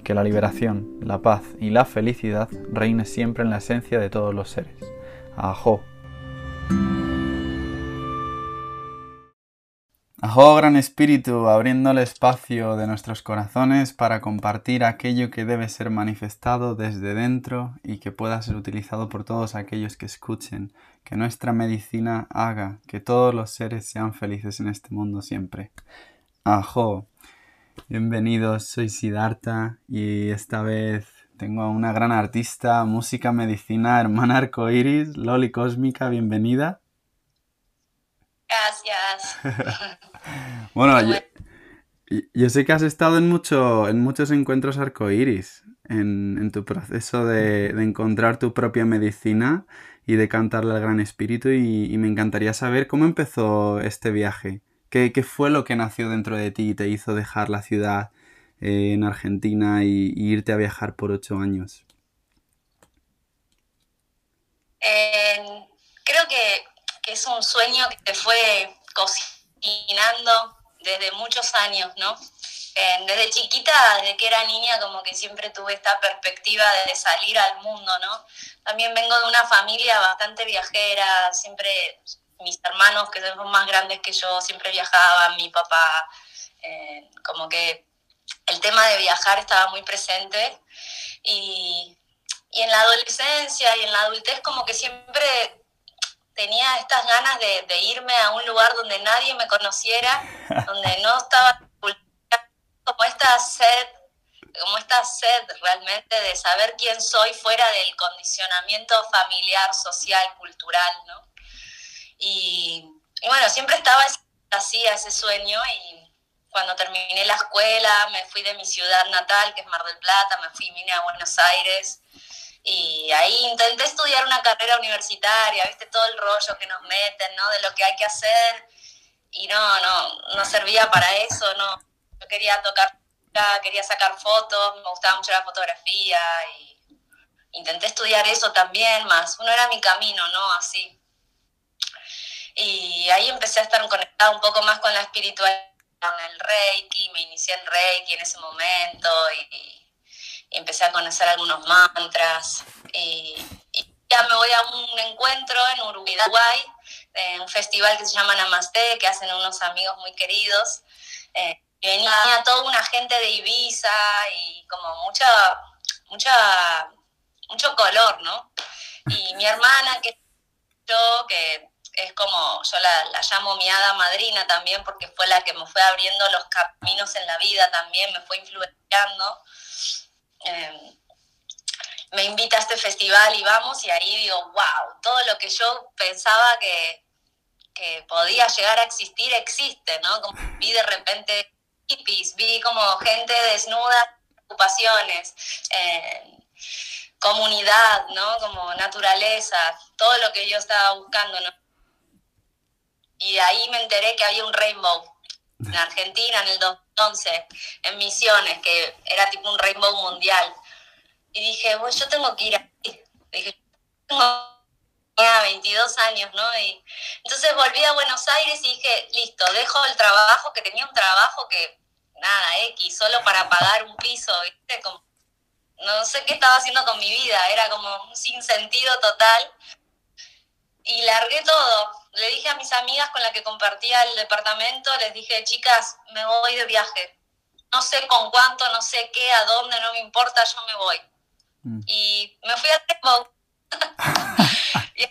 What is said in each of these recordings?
que la liberación, la paz y la felicidad reine siempre en la esencia de todos los seres. Ajo. Ajo, Gran Espíritu, abriendo el espacio de nuestros corazones para compartir aquello que debe ser manifestado desde dentro y que pueda ser utilizado por todos aquellos que escuchen, que nuestra medicina haga que todos los seres sean felices en este mundo siempre. Ajo. Bienvenidos, soy Siddhartha y esta vez tengo a una gran artista, música, medicina, hermana arcoiris, Loli Cósmica, bienvenida. Gracias. bueno, yo, sé que has estado en, mucho, en muchos encuentros arcoiris, en, en tu proceso de, encontrar tu propia medicina y de cantarle al Gran Espíritu y me encantaría saber cómo empezó este viaje. ¿Qué, fue lo que nació dentro de ti y te hizo dejar la ciudad eh, en Argentina y, irte a viajar por ocho años? creo que, es un sueño que te fue cocinando desde muchos años, ¿no? desde chiquita, desde que era niña, como que siempre tuve esta perspectiva de salir al mundo, ¿no? También vengo de una familia bastante viajera, siempre mis hermanos que son más grandes que yo siempre viajaban, mi papá, eh, como que el tema de viajar estaba muy presente y, en la adolescencia y en la adultez como que siempre tenía estas ganas de, irme a un lugar donde nadie me conociera, donde no estaba como esta sed, como esta sed realmente de saber quién soy fuera del condicionamiento familiar, social, cultural, ¿no? Y, bueno, siempre estaba así a ese sueño y cuando terminé la escuela me fui de mi ciudad natal, que es Mar del Plata, me fui, vine a Buenos Aires y ahí intenté estudiar una carrera universitaria, viste todo el rollo que nos meten, ¿no? De lo que hay que hacer y no, no, no servía para eso, no. Yo quería tocar, quería sacar fotos, me gustaba mucho la fotografía y intenté estudiar eso también, más uno era mi camino, ¿no? Así. Y ahí empecé a estar conectada un poco más con la espiritualidad, con el Reiki, me inicié en Reiki en ese momento y, empecé a conocer algunos mantras. Y, ya me voy a un encuentro en Uruguay, en un festival que se llama Namaste, que hacen unos amigos muy queridos. Eh, y venía toda una gente de Ibiza y como mucha, mucha, mucho color, ¿no? Y mi hermana, que yo, que es como, yo la, la, llamo mi hada madrina también, porque fue la que me fue abriendo los caminos en la vida también, me fue influenciando. Eh, me invita a este festival y vamos, y ahí digo, wow, todo lo que yo pensaba que, que podía llegar a existir existe, ¿no? Como vi de repente hippies, vi como gente desnuda, ocupaciones, eh, comunidad, ¿no? Como naturaleza, todo lo que yo estaba buscando, ¿no? Y ahí me enteré que había un rainbow en Argentina en el 2011, en Misiones, que era tipo un rainbow mundial. Y dije, bueno, yo tengo que ir ahí. Dije, tengo 22 años, ¿no? Y entonces volví a Buenos Aires y dije, listo, dejo el trabajo, que tenía un trabajo que, nada, X, solo para pagar un piso, ¿viste? Como, no sé qué estaba haciendo con mi vida, era como un sinsentido total. Y largué todo. Le dije a mis amigas con las que compartía el departamento, les dije, chicas, me voy de viaje. No sé con cuánto, no sé qué, a dónde, no me importa, yo me voy. Mm. Y me fui a Tembo. y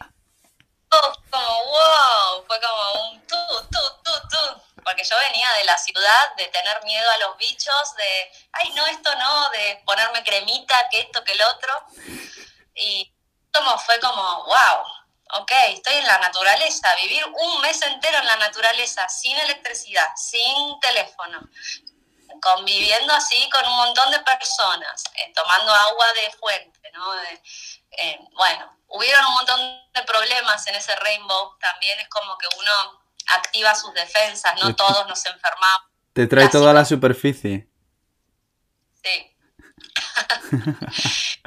como, wow, fue como un tú, tú, tú, tú. Porque yo venía de la ciudad, de tener miedo a los bichos, de, ay, no, esto no, de ponerme cremita, que esto, que el otro. Y como fue como, wow, ok, estoy en la naturaleza, vivir un mes entero en la naturaleza, sin electricidad, sin teléfono, conviviendo así con un montón de personas, eh, tomando agua de fuente, ¿no? Eh, bueno, hubieron un montón de problemas en ese rainbow, también es como que uno activa sus defensas, no todos nos enfermamos. Te trae toda la superficie. Sí.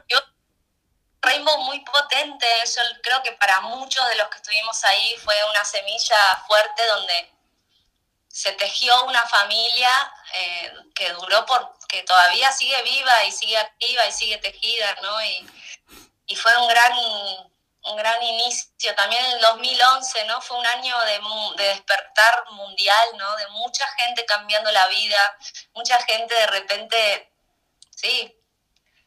Rainbow muy potente, yo creo que para muchos de los que estuvimos ahí fue una semilla fuerte donde se tejió una familia eh, que duró por, que todavía sigue viva y sigue activa y sigue tejida, ¿no? Y, y fue un gran, un gran inicio. También el 2011, ¿no? Fue un año de, de, despertar mundial, ¿no? De mucha gente cambiando la vida, mucha gente de repente, sí,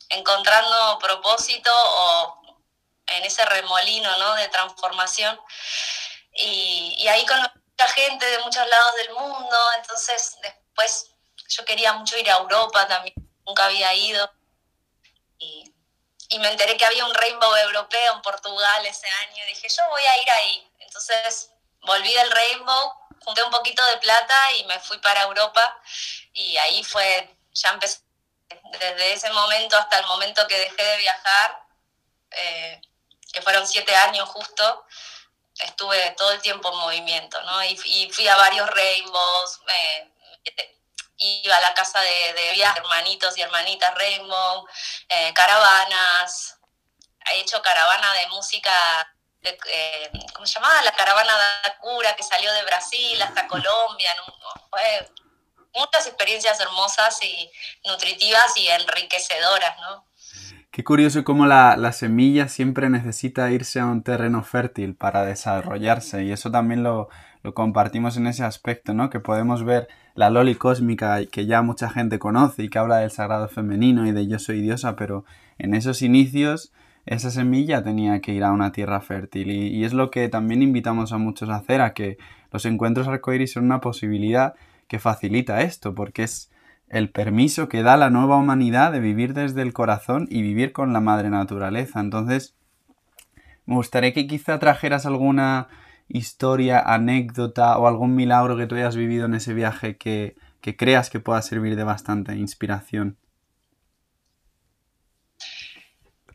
encontrando propósito o en ese remolino, ¿no? De transformación. Y, ahí con mucha gente de muchos lados del mundo, entonces después yo quería mucho ir a Europa también, nunca había ido. Y, me enteré que había un Rainbow europeo en Portugal ese año y dije, yo voy a ir ahí. Entonces volví del Rainbow, junté un poquito de plata y me fui para Europa y ahí fue, ya empecé, desde ese momento hasta el momento que dejé de viajar, eh, que fueron siete años justo, estuve todo el tiempo en movimiento, ¿no? Y, fui a varios Rainbows, iba a la casa de, de viaje, hermanitos y hermanitas Rainbow, eh, caravanas, he hecho caravana de música, de, eh, ¿cómo se llamaba? La caravana de cura que salió de Brasil hasta Colombia, fue muchas experiencias hermosas y nutritivas y enriquecedoras, ¿no? Qué curioso cómo la, la, semilla siempre necesita irse a un terreno fértil para desarrollarse y eso también lo, lo compartimos en ese aspecto, ¿no? Que podemos ver la Loli cósmica que ya mucha gente conoce y que habla del sagrado femenino y de yo soy diosa, pero en esos inicios esa semilla tenía que ir a una tierra fértil y, es lo que también invitamos a muchos a hacer, a que los encuentros arcoíris son una posibilidad que facilita esto, porque es el permiso que da la nueva humanidad de vivir desde el corazón y vivir con la madre naturaleza. Entonces, me gustaría que quizá trajeras alguna historia, anécdota o algún milagro que tú hayas vivido en ese viaje que, creas que pueda servir de bastante inspiración?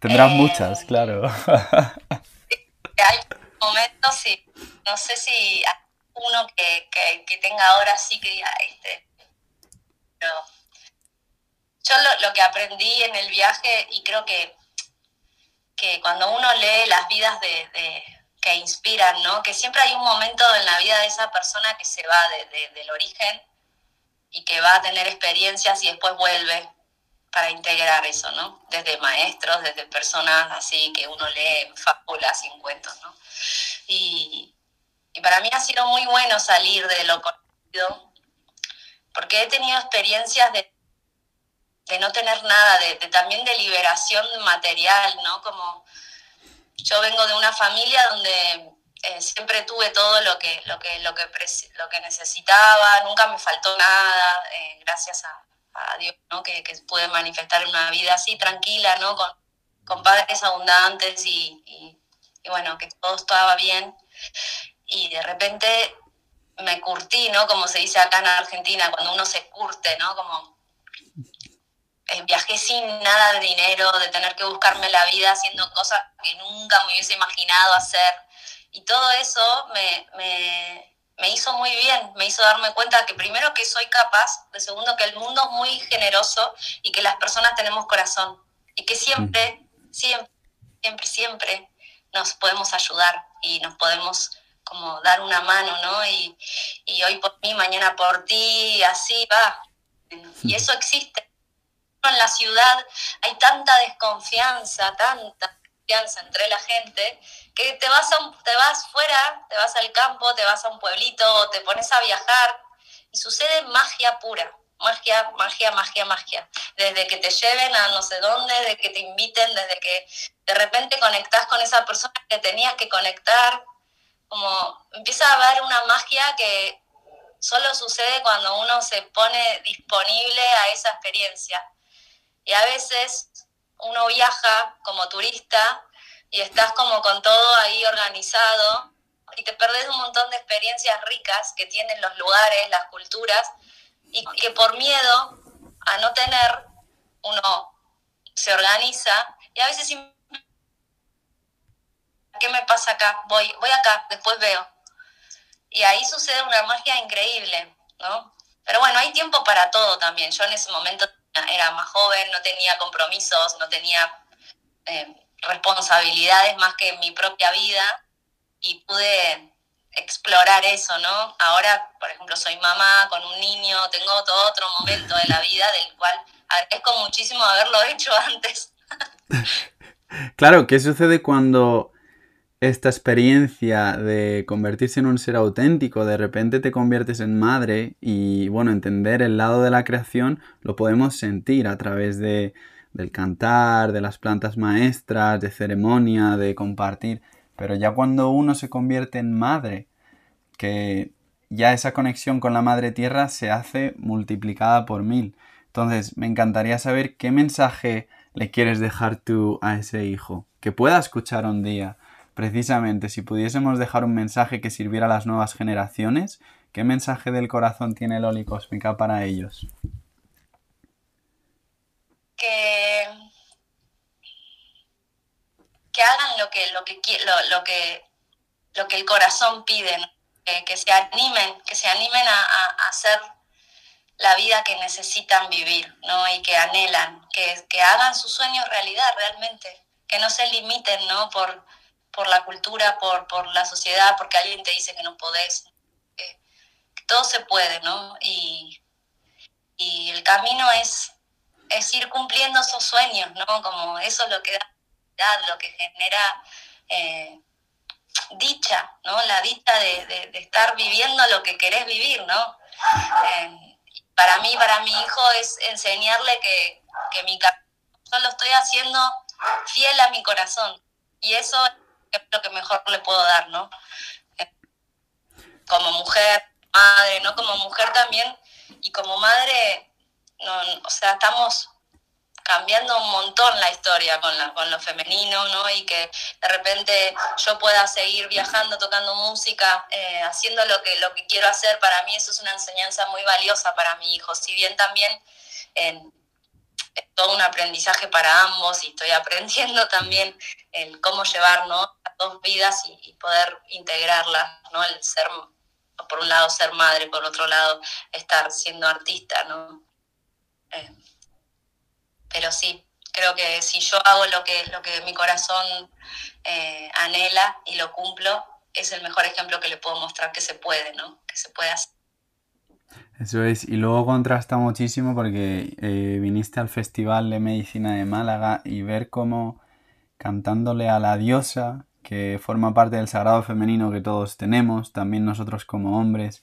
Tendrás eh, muchas, claro. Hay momentos, sí. No sé si uno que, tenga ahora sí que diga este. Pero yo lo, que aprendí en el viaje, y creo que, que cuando uno lee las vidas de que inspiran, ¿no? Que siempre hay un momento en la vida de esa persona que se va del origen y que va a tener experiencias y después vuelve para integrar eso, ¿no? Desde maestros, desde personas así que uno lee fábulas y cuentos, ¿no? Y, para mí ha sido muy bueno salir de lo conocido, porque he tenido experiencias de, de no tener nada, de, también de liberación material, ¿no? Como yo vengo de una familia donde eh, siempre tuve todo lo que, lo que, lo que, lo que necesitaba, nunca me faltó nada, eh, gracias a, Dios, ¿no? Que, que, pude manifestar una vida así tranquila, ¿no? Con, con padres abundantes y, y, bueno, que todo estaba bien. Y de repente me curtí, ¿no? Como se dice acá en Argentina, cuando uno se curte, ¿no? Como eh, viajé sin nada de dinero, de tener que buscarme la vida haciendo cosas que nunca me hubiese imaginado hacer. Y todo eso me, me, me hizo muy bien, me hizo darme cuenta que primero que soy capaz, de segundo que el mundo es muy generoso y que las personas tenemos corazón y que siempre, siempre, siempre, siempre nos podemos ayudar y nos podemos como dar una mano, ¿no? Y, y hoy por mí, mañana por ti, así va. Y eso existe. En la ciudad hay tanta desconfianza, tanta desconfianza entre la gente, que te vas, a, te vas fuera, te vas al campo, te vas a un pueblito, te pones a viajar y sucede magia pura. Magia, magia, magia, magia. Desde que te lleven a no sé dónde, desde que te inviten, desde que de repente conectás con esa persona que tenías que conectar, como empieza a haber una magia que solo sucede cuando uno se pone disponible a esa experiencia. Y a veces uno viaja como turista y estás como con todo ahí organizado y te perdes un montón de experiencias ricas que tienen los lugares, las culturas, y que por miedo a no tener, uno se organiza y a veces ¿qué me pasa acá? Voy, voy acá, después veo. Y ahí sucede una magia increíble, ¿no? Pero bueno, hay tiempo para todo también. Yo en ese momento era más joven, no tenía compromisos, no tenía eh, responsabilidades más que en mi propia vida y pude explorar eso, ¿no? Ahora, por ejemplo, soy mamá con un niño, tengo todo otro momento de la vida del cual agradezco muchísimo haberlo hecho antes. claro, ¿qué sucede cuando esta experiencia de convertirse en un ser auténtico, de repente te conviertes en madre y bueno, entender el lado de la creación lo podemos sentir a través de, del cantar, de las plantas maestras, de ceremonia, de compartir, pero ya cuando uno se convierte en madre, que ya esa conexión con la madre tierra se hace multiplicada por mil. Entonces, me encantaría saber qué mensaje le quieres dejar tú a ese hijo, que pueda escuchar un día Precisamente, si pudiésemos dejar un mensaje que sirviera a las nuevas generaciones, ¿qué mensaje del corazón tiene Loli Cósmica para ellos? Que, que hagan lo que, lo que, lo, que, lo que el corazón pide, que, se animen, que se animen a, hacer la vida que necesitan vivir, ¿no? Y que anhelan, que, que hagan sus sueños realidad realmente, que no se limiten, ¿no? Por, por la cultura, por, por la sociedad, porque alguien te dice que no podés. todo se puede, ¿no? Y, y el camino es, es ir cumpliendo esos sueños, ¿no? Como eso es lo que da, lo que genera eh, dicha, ¿no? La dicha de, de, estar viviendo lo que querés vivir, ¿no? Eh, para mí, para mi hijo, es enseñarle que, que mi yo lo estoy haciendo fiel a mi corazón. Y eso es lo que mejor le puedo dar, ¿no? Como mujer, madre, ¿no? Como mujer también, y como madre, o sea, estamos cambiando un montón la historia con, la, con lo femenino, ¿no? Y que de repente yo pueda seguir viajando, tocando música, eh, haciendo lo que, lo que quiero hacer, para mí eso es una enseñanza muy valiosa para mi hijo. Si bien también en es todo un aprendizaje para ambos y estoy aprendiendo también el cómo llevar ¿no? a dos vidas y, poder integrarlas, ¿no? El ser, por un lado ser madre, por otro lado estar siendo artista, ¿no? Eh, pero sí, creo que si yo hago lo que, lo que mi corazón eh, anhela y lo cumplo, es el mejor ejemplo que le puedo mostrar que se puede, ¿no? Que se puede hacer. Eso es, y luego contrasta muchísimo porque eh, viniste al Festival de Medicina de Málaga y ver cómo cantándole a la diosa, que forma parte del sagrado femenino que todos tenemos, también nosotros como hombres,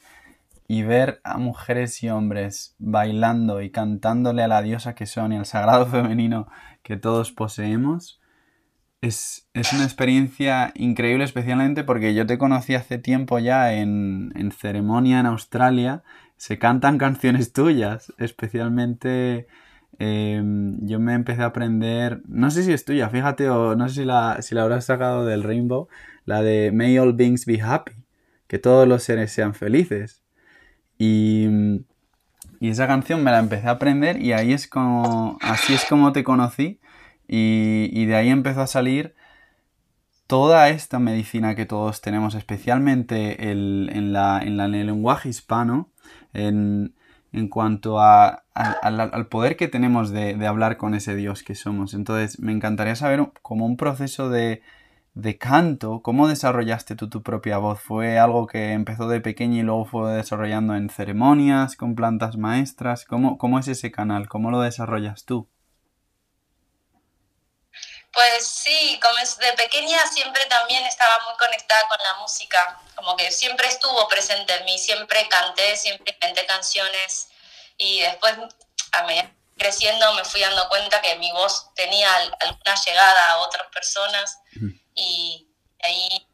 y ver a mujeres y hombres bailando y cantándole a la diosa que son y al sagrado femenino que todos poseemos, Es, una experiencia increíble, especialmente porque yo te conocí hace tiempo ya en, en ceremonia en Australia. Se cantan canciones tuyas, especialmente em, yo me empecé a aprender, no sé si es tuya, fíjate, o no sé si la, si la habrás sacado del Rainbow, la de May All Beings Be Happy, que todos los seres sean felices. Y, y esa canción me la empecé a aprender y ahí es como, así es como te conocí y, de ahí empezó a salir toda esta medicina que todos tenemos, especialmente en, la, en, el lenguaje hispano, en, cuanto a, al, poder que tenemos de, hablar con ese Dios que somos. Entonces, me encantaría saber como un proceso de, de canto, ¿cómo desarrollaste tú tu propia voz? ¿Fue algo que empezó de pequeño y luego fue desarrollando en ceremonias, con plantas maestras? ¿Cómo, cómo es ese canal? ¿Cómo lo desarrollas tú? Pues sí, como de pequeña siempre también estaba muy conectada con la música, como que siempre estuvo presente en mí, siempre canté, siempre inventé canciones y después a medida creciendo me fui dando cuenta que mi voz tenía alguna llegada a otras personas y ahí,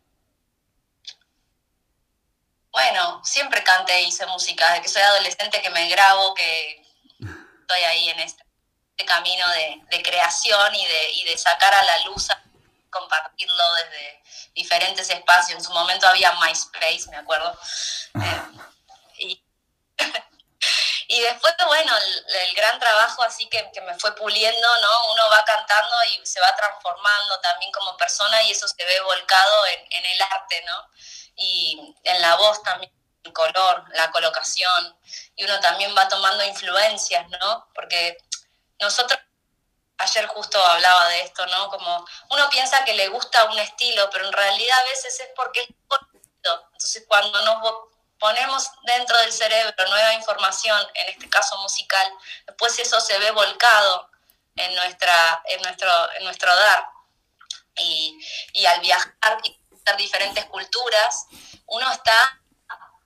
bueno, siempre canté y hice música, desde que soy adolescente que me grabo, que estoy ahí en este, este camino de, creación y de, y de sacar a la luz, compartirlo desde diferentes espacios. En su momento había MySpace, me acuerdo. Eh, y Y después, bueno, el, gran trabajo así que, que, me fue puliendo, ¿no? Uno va cantando y se va transformando también como persona y eso se ve volcado en, en el arte, ¿no? Y en la voz también, el color, la colocación. Y uno también va tomando influencias, ¿no? Porque nosotros ayer justo hablaba de esto, ¿no? Como uno piensa que le gusta un estilo, pero en realidad a veces es porque es bonito. Entonces cuando nos ponemos dentro del cerebro nueva información, en este caso musical, después eso se ve volcado en, nuestra, en, nuestro, en nuestro dar. Y, y al viajar y ver diferentes culturas, uno está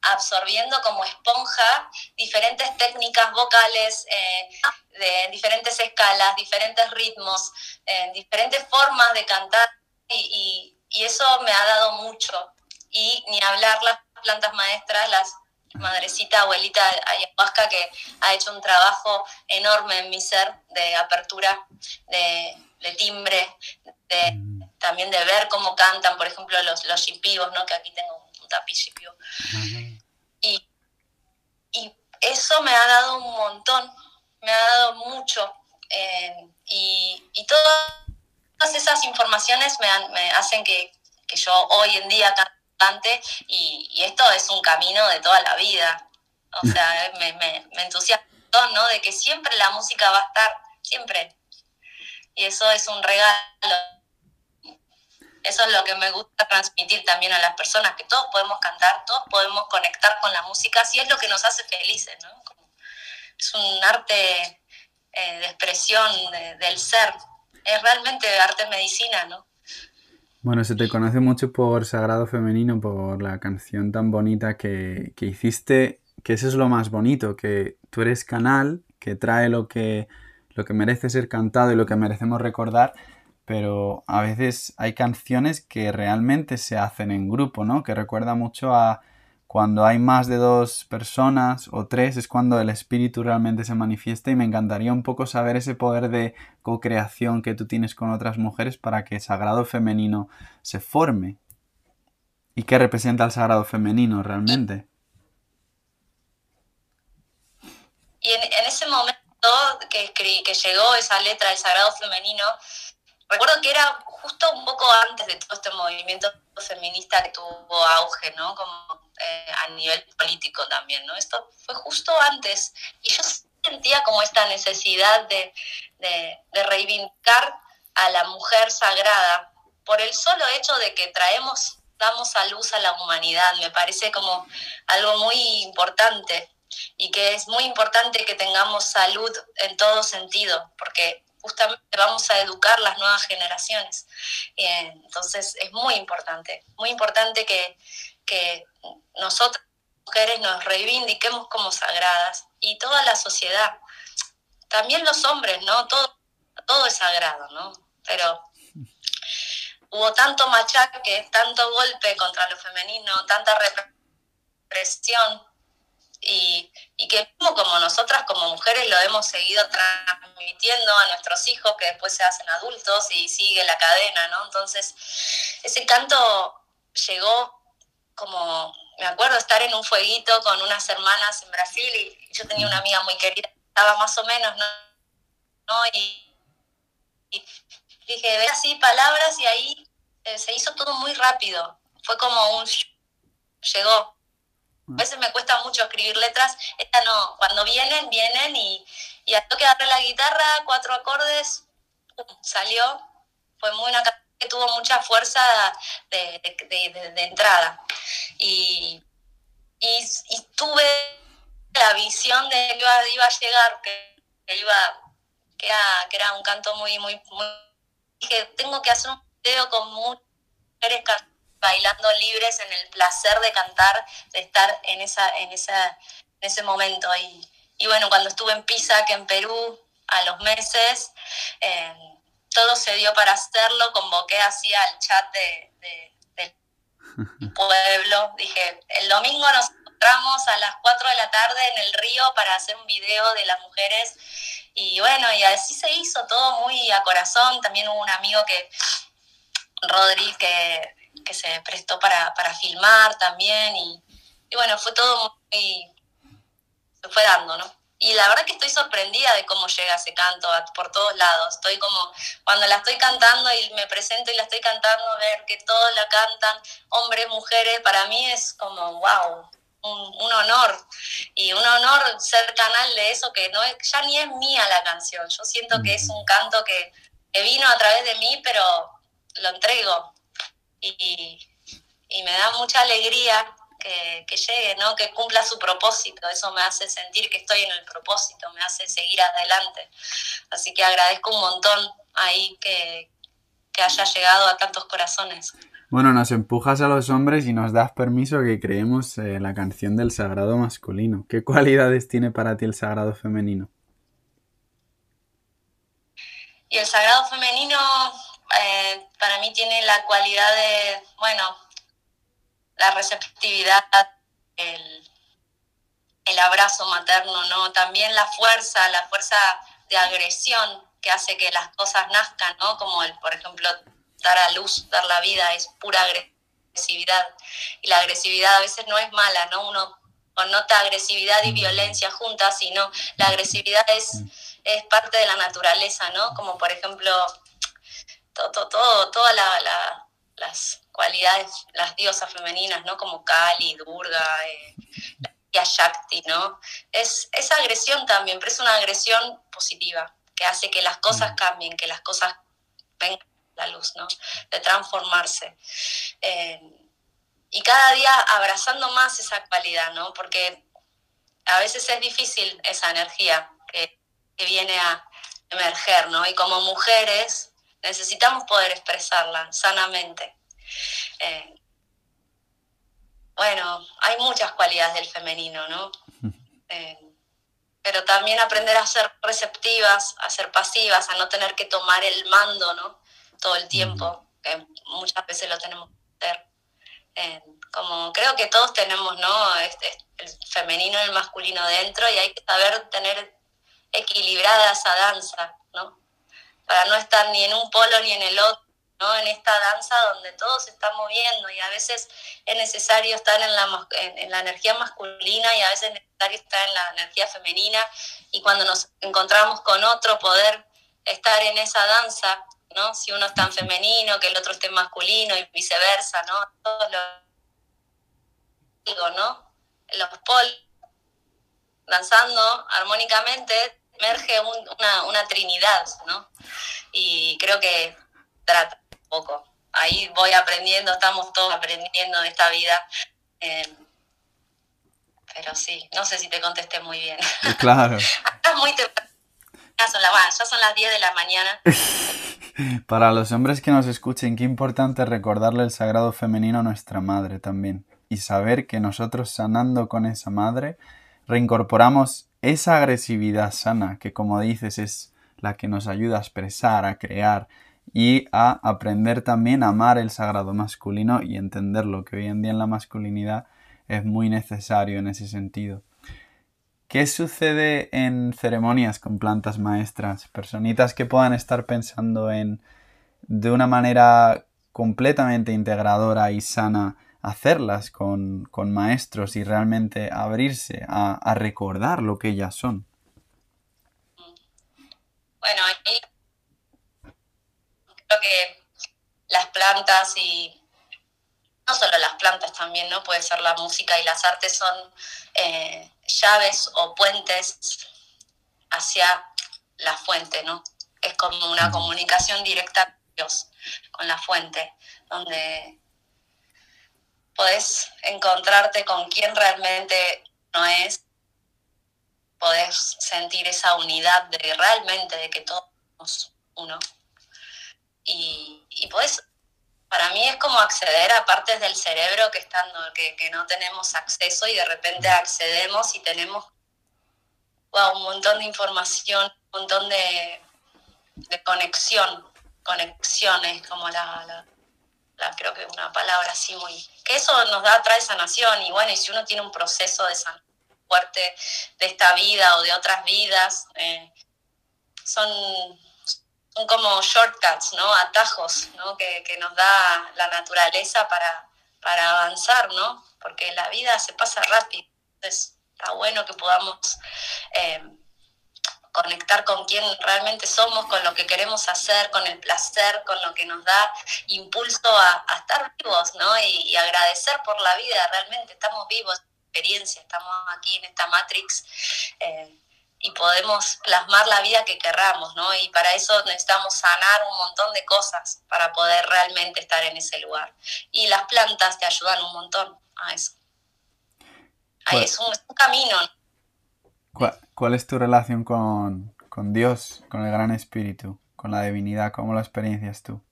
absorbiendo como esponja diferentes técnicas vocales, eh, de diferentes escalas, diferentes ritmos, eh, diferentes formas de cantar y, y, y, eso me ha dado mucho. Y ni hablar las plantas maestras, las madrecita, abuelita ayahuasca que ha hecho un trabajo enorme en mi ser de apertura, de, timbre, de, mm. también de ver cómo cantan, por ejemplo, los, los ¿no? que aquí tengo un tapiz y, y eso me ha dado un montón, me ha dado mucho. Eh, y, y, todas esas informaciones me, me hacen que, que, yo hoy en día y, esto es un camino de toda la vida. O sea, me, me, me entusiasma, ¿no? De que siempre la música va a estar, siempre. Y eso es un regalo. Eso es lo que me gusta transmitir también a las personas, que todos podemos cantar, todos podemos conectar con la música, si es lo que nos hace felices, ¿no? Es un arte eh, de expresión del ser. Es realmente arte medicina, ¿no? Bueno, se te conoce mucho por Sagrado Femenino, por la canción tan bonita que, hiciste, que eso es lo más bonito, que tú eres canal, que trae lo que, lo que merece ser cantado y lo que merecemos recordar, pero a veces hay canciones que realmente se hacen en grupo, ¿no? Que recuerda mucho a cuando hay más de dos personas o tres es cuando el espíritu realmente se manifiesta y me encantaría un poco saber ese poder de co-creación que tú tienes con otras mujeres para que el sagrado femenino se forme. ¿Y qué representa el sagrado femenino realmente? Y en, ese momento que, que llegó esa letra del sagrado femenino, recuerdo que era justo un poco antes de todo este movimiento feminista que tuvo auge, ¿no? Como eh, a nivel político también, ¿no? Esto fue justo antes y yo sentía como esta necesidad de, de, reivindicar a la mujer sagrada por el solo hecho de que traemos, damos a luz a la humanidad, me parece como algo muy importante y que es muy importante que tengamos salud en todo sentido, porque justamente vamos a educar las nuevas generaciones. Eh, entonces es muy importante, muy importante que, que nosotras mujeres nos reivindiquemos como sagradas y toda la sociedad, también los hombres, ¿no? Todo, todo es sagrado, ¿no? Pero hubo tanto machaque, tanto golpe contra lo femenino, tanta represión, y, y, que como nosotras como mujeres lo hemos seguido transmitiendo a nuestros hijos que después se hacen adultos y sigue la cadena, ¿no? Entonces, ese canto llegó como, me acuerdo estar en un fueguito con unas hermanas en Brasil y yo tenía una amiga muy querida, estaba más o menos, ¿no? Y, y dije, ve así palabras y ahí eh, se hizo todo muy rápido, fue como un... llegó, a veces me cuesta mucho escribir letras, esta no, cuando vienen, vienen y, y a toque darle la guitarra, cuatro acordes, salió, fue muy una que tuvo mucha fuerza de, de, entrada. Y, y, tuve la visión de que iba, iba a llegar, que, iba, que era, que era un canto muy, muy, muy, dije, tengo que hacer un video con mujeres bailando libres en el placer de cantar, de estar en, esa, en, esa, en ese momento. Y, y bueno, cuando estuve en Pisa, que en Perú, a los meses, eh, todo se dio para hacerlo, convoqué así al chat de, del pueblo, dije, el domingo nos encontramos a las 4 de la tarde en el río para hacer un video de las mujeres y bueno, y así se hizo todo muy a corazón, también hubo un amigo que, Rodri, que que se prestó para, para filmar también y, bueno, fue todo muy, se fue dando, ¿no? Y la verdad que estoy sorprendida de cómo llega ese canto por todos lados. Estoy como, cuando la estoy cantando y me presento y la estoy cantando, ver que todos la cantan, hombres, mujeres, para mí es como, wow, un, un, honor. Y un honor ser canal de eso que no es, ya ni es mía la canción. Yo siento que es un canto que, que vino a través de mí, pero lo entrego y, me da mucha alegría que, llegue, ¿no? que cumpla su propósito. Eso me hace sentir que estoy en el propósito, me hace seguir adelante. Así que agradezco un montón ahí que, haya llegado a tantos corazones. Bueno, nos empujas a los hombres y nos das permiso que creemos eh, la canción del sagrado masculino. ¿Qué cualidades tiene para ti el sagrado femenino? Y el sagrado femenino eh, para mí tiene la cualidad de, bueno, la receptividad, el, el abrazo materno, ¿no? También la fuerza, la fuerza de agresión que hace que las cosas nazcan, ¿no? Como el, por ejemplo, dar a luz, dar la vida, es pura agresividad. Y la agresividad a veces no es mala, ¿no? Uno nota agresividad y violencia juntas, sino la agresividad es, es parte de la naturaleza, ¿no? Como por ejemplo todo, todo, todas las cualidades, las diosas femeninas, ¿no? Como Kali, Durga, eh, la Shakti, ¿no? Es esa agresión también, pero es una agresión positiva, que hace que las cosas mm. cambien, que las cosas vengan a la luz, ¿no? De transformarse. Eh, y cada día abrazando más esa cualidad, ¿no? Porque a veces es difícil esa energía que, que viene a emerger, ¿no? Y como mujeres necesitamos poder expresarla sanamente. Eh, bueno, hay muchas cualidades del femenino, ¿no? Eh, pero también aprender a ser receptivas, a ser pasivas, a no tener que tomar el mando, ¿no? Todo el tiempo, que muchas veces lo tenemos que hacer. Eh, como creo que todos tenemos, ¿no? Este, el femenino y el masculino dentro y hay que saber tener equilibrada esa danza, ¿no? para no estar ni en un polo ni en el otro, ¿no? en esta danza donde todo se está moviendo y a veces es necesario estar en la, en, la energía masculina y a veces es necesario estar en la energía femenina y cuando nos encontramos con otro poder estar en esa danza, ¿no? Si uno está en femenino, que el otro esté masculino y viceversa, ¿no? Todos los ¿no? Los polos danzando armónicamente emerge una, una, trinidad, ¿no? Y creo que trata un poco. Ahí voy aprendiendo, estamos todos aprendiendo de esta vida. Eh, pero sí, no sé si te contesté muy bien. Claro. muy Ya son, las, ya son las 10 de la mañana. Para los hombres que nos escuchen, qué importante recordarle el sagrado femenino a nuestra madre también. Y saber que nosotros sanando con esa madre, reincorporamos esa agresividad sana que como dices es la que nos ayuda a expresar, a crear y a aprender también a amar el sagrado masculino y entenderlo, que hoy en día en la masculinidad es muy necesario en ese sentido. ¿Qué sucede en ceremonias con plantas maestras? Personitas que puedan estar pensando en de una manera completamente integradora y sana hacerlas con, maestros y realmente abrirse a, recordar lo que ellas son. Bueno, creo que las plantas y no solo las plantas también, ¿no? Puede ser la música y las artes son eh, llaves o puentes hacia la fuente, ¿no? Es como una comunicación directa con Dios, con la fuente, donde podés encontrarte con quien realmente no es, podés sentir esa unidad de realmente de que todos somos uno. Y, y podés, para mí es como acceder a partes del cerebro que, están, que, que no tenemos acceso y de repente accedemos y tenemos un montón de información, un montón de, de conexión, conexiones, como la creo que es una palabra así muy... que eso nos da, trae sanación y bueno, y si uno tiene un proceso de sanación fuerte de esta vida o de otras vidas, eh, son, son como shortcuts, ¿no? Atajos, ¿no? Que, nos da la naturaleza para, para avanzar, ¿no? Porque la vida se pasa rápido. Entonces, está bueno que podamos... Eh, conectar con quién realmente somos, con lo que queremos hacer, con el placer, con lo que nos da impulso a, estar vivos, ¿no? Y, agradecer por la vida, realmente estamos vivos, experiencia, estamos aquí en esta Matrix eh, y podemos plasmar la vida que querramos, ¿no? Y para eso necesitamos sanar un montón de cosas para poder realmente estar en ese lugar. Y las plantas te ayudan un montón a eso. Ahí es, un, es un camino, ¿Cuál, es tu relación con, Dios, con el Gran Espíritu, con la divinidad? ¿Cómo lo experiencias tú?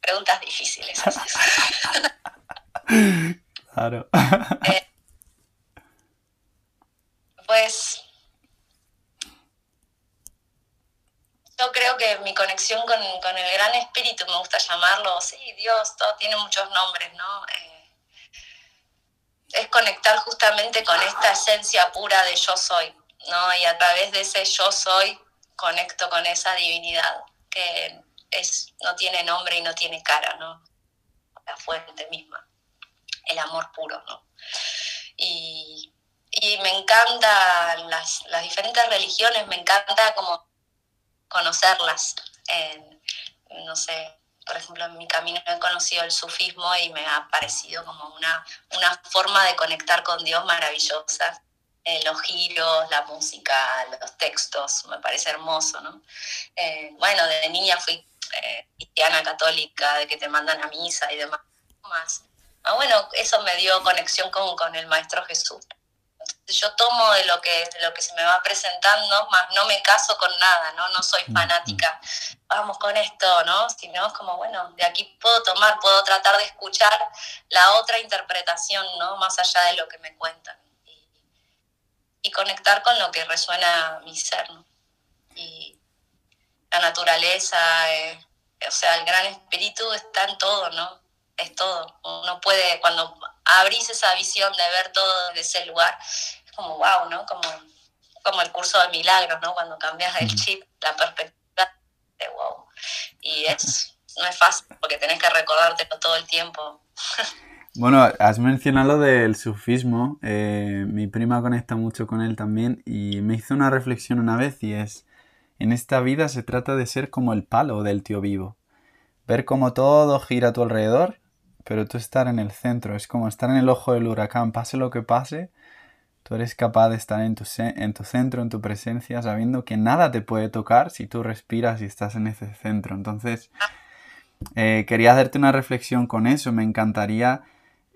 Preguntas difíciles. claro. Eh, pues yo creo que mi conexión con, el Gran Espíritu, me gusta llamarlo, sí, Dios, todo tiene muchos nombres, ¿no? Eh, es conectar justamente con esta esencia pura de yo soy, ¿no? Y a través de ese yo soy conecto con esa divinidad que es, no tiene nombre y no tiene cara, ¿no? La fuente misma, el amor puro, ¿no? Y, me encantan las, las, diferentes religiones, me encanta como conocerlas, no sé, por ejemplo, en mi camino he conocido el sufismo y me ha parecido como una, una forma de conectar con Dios maravillosa. Eh, los giros, la música, los textos, me parece hermoso, ¿no? Eh, bueno, de niña fui eh, cristiana católica, de que te mandan a misa y demás. Ah, bueno, eso me dio conexión con, con el Maestro Jesús yo tomo de lo que de lo que se me va presentando, más no me caso con nada, ¿no? No soy fanática, vamos con esto, ¿no? Sino es como, bueno, de aquí puedo tomar, puedo tratar de escuchar la otra interpretación, ¿no? Más allá de lo que me cuentan. Y, conectar con lo que resuena mi ser, ¿no? Y la naturaleza, eh, o sea, el gran espíritu está en todo, ¿no? Es todo. Uno puede, cuando abrís esa visión de ver todo desde ese lugar, como wow, ¿no? Como, como el curso de milagros, ¿no? Cuando cambias el chip, la perspectiva de wow. Y es, no es fácil porque tenés que recordártelo todo el tiempo. Bueno, has mencionado lo del sufismo. Eh, mi prima conecta mucho con él también y me hizo una reflexión una vez y es, en esta vida se trata de ser como el palo del tío vivo. Ver cómo todo gira a tu alrededor pero tú estar en el centro, es como estar en el ojo del huracán, pase lo que pase, tú eres capaz de estar en tu, en tu centro, en tu presencia, sabiendo que nada te puede tocar si tú respiras y estás en ese centro. Entonces, eh, quería hacerte una reflexión con eso, me encantaría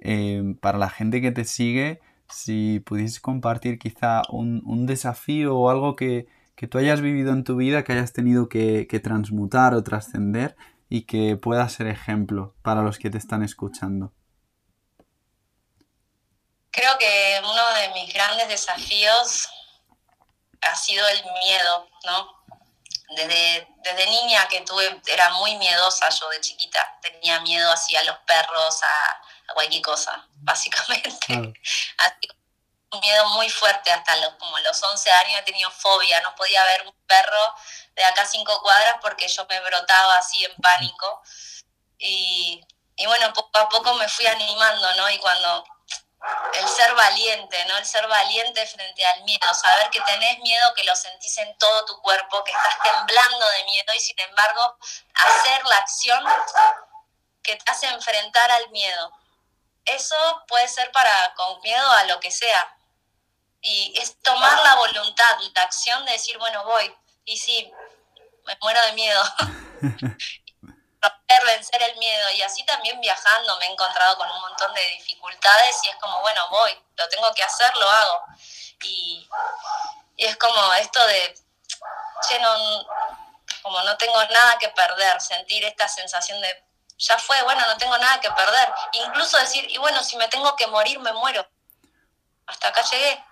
eh, para la gente que te sigue, si pudieses compartir quizá un, desafío o algo que, tú hayas vivido en tu vida, que hayas tenido que, que transmutar o trascender y que pueda ser ejemplo para los que te están escuchando? Creo que uno de mis grandes desafíos ha sido el miedo, ¿no? desde, desde niña que tuve, era muy miedosa yo de chiquita, tenía miedo así a los perros, a, cualquier cosa, básicamente. un miedo muy fuerte hasta los, como los 11 años he tenido fobia, no podía ver un perro de acá cinco cuadras porque yo me brotaba así en pánico. Y, y bueno, poco a poco me fui animando, ¿no? Y cuando el ser valiente, ¿no? El ser valiente frente al miedo, saber que tenés miedo, que lo sentís en todo tu cuerpo, que estás temblando de miedo y sin embargo hacer la acción que te hace enfrentar al miedo. Eso puede ser para con miedo a lo que sea. Y es tomar la voluntad, la acción de decir, bueno, voy. Y sí, me muero de miedo. vencer el miedo. Y así también viajando me he encontrado con un montón de dificultades y es como, bueno, voy, lo tengo que hacer, lo hago. Y, es como esto de, che, no, como no tengo nada que perder, sentir esta sensación de, ya fue, bueno, no tengo nada que perder. Incluso decir, y bueno, si me tengo que morir, me muero. Hasta acá llegué.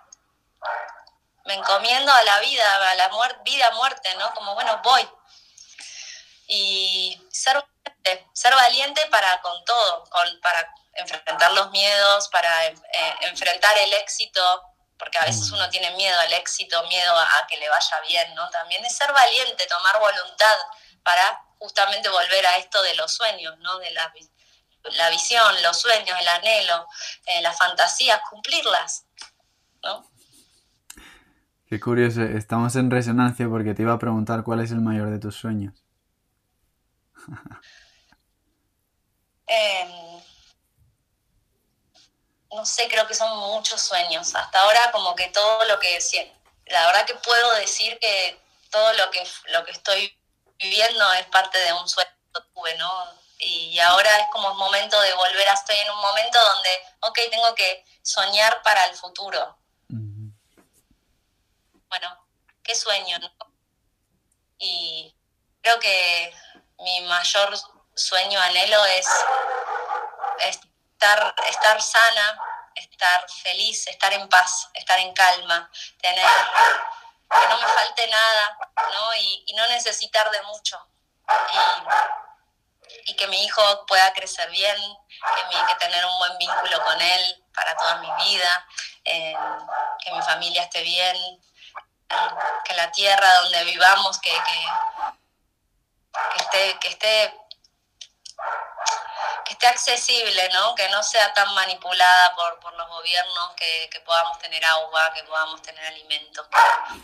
Me encomiendo a la vida, a la muerte, vida, muerte, ¿no? Como, bueno, voy y ser valiente, ser valiente para con todo, con, para enfrentar los miedos, para eh, enfrentar el éxito, porque a veces mm. uno tiene miedo al éxito, miedo a, que le vaya bien, ¿no? También es ser valiente, tomar voluntad para justamente volver a esto de los sueños, ¿no? De la, la visión, los sueños, el anhelo, eh, las fantasías, cumplirlas, ¿no? Qué curioso, estamos en resonancia porque te iba a preguntar cuál es el mayor de tus sueños. Em, no sé, creo que son muchos sueños. Hasta ahora como que todo lo que... La verdad que puedo decir que todo lo que, lo que estoy viviendo es parte de un sueño que tuve, ¿no? Y ahora es como un momento de volver a... Estoy en un momento donde, ok, tengo que soñar para el futuro. Bueno, qué sueño, ¿no? Y creo que mi mayor sueño, anhelo es estar, estar sana, estar feliz, estar en paz, estar en calma, tener que no me falte nada, ¿no? Y, no necesitar de mucho. Y, que mi hijo pueda crecer bien, que, tener un buen vínculo con él para toda mi vida, eh, que mi familia esté bien, que la tierra donde vivamos, que, que esté, que esté que esté accesible, ¿no? que no sea tan manipulada por, por los gobiernos, que, que, podamos tener agua, que podamos tener alimentos,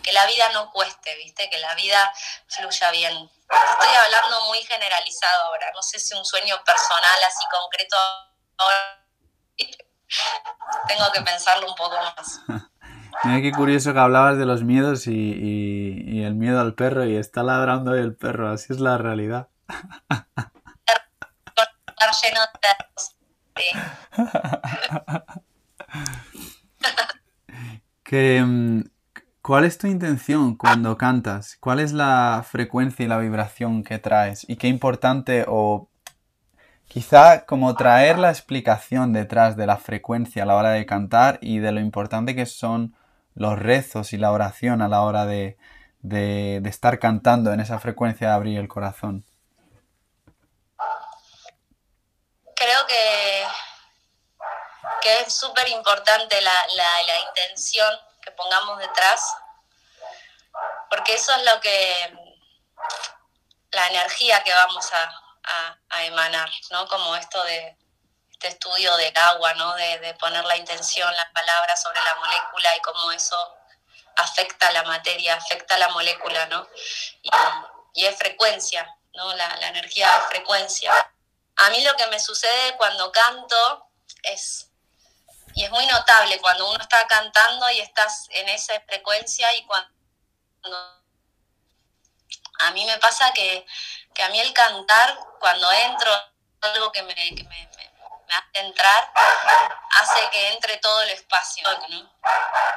que, la vida no cueste, ¿viste? que la vida fluya bien. Estoy hablando muy generalizado ahora, no sé si un sueño personal así concreto ahora. Tengo que pensarlo un poco más. Mira qué curioso que hablabas de los miedos y, el miedo al perro y está ladrando el perro, así es la realidad. Mm, ¿Cuál es tu intención cuando cantas? ¿Cuál es la frecuencia y la vibración que traes? ¿Y qué importante o quizá como traer la explicación detrás de la frecuencia a la hora de cantar y de lo importante que son los rezos y la oración a la hora de, estar cantando en esa frecuencia de abrir el corazón? Creo que, que es súper importante la, intención que pongamos detrás, porque eso es lo que, la energía que vamos a, a emanar, ¿no? Como esto de, este estudio del agua, ¿no? De, poner la intención, la palabra sobre la molécula y cómo eso afecta la materia, afecta la molécula, ¿no? Y, es frecuencia, ¿no? La, la, energía es frecuencia. A mí lo que me sucede cuando canto es, y es muy notable, cuando uno está cantando y estás en esa frecuencia y cuando... A mí me pasa que, a mí el cantar, cuando entro, algo que me, me hace entrar, hace que entre todo el espacio,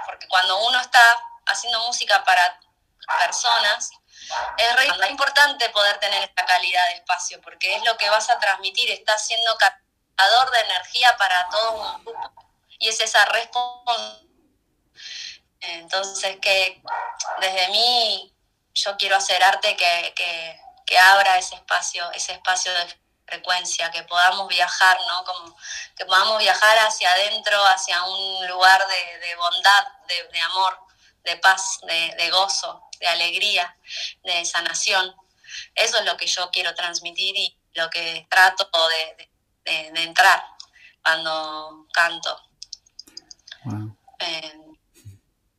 Porque cuando uno está haciendo música para personas, es re importante poder tener esta calidad de espacio, porque es lo que vas a transmitir, estás siendo captador de energía para todo un grupo. Y es esa responsabilidad. Entonces, que desde mí yo quiero hacer arte que, que, que abra ese espacio, ese espacio de frecuencia, que podamos viajar, ¿no? Como que podamos viajar hacia adentro, hacia un lugar de, bondad, de, amor, de paz, de, gozo, de alegría, de sanación. Eso es lo que yo quiero transmitir y lo que trato de, entrar cuando canto. Eh,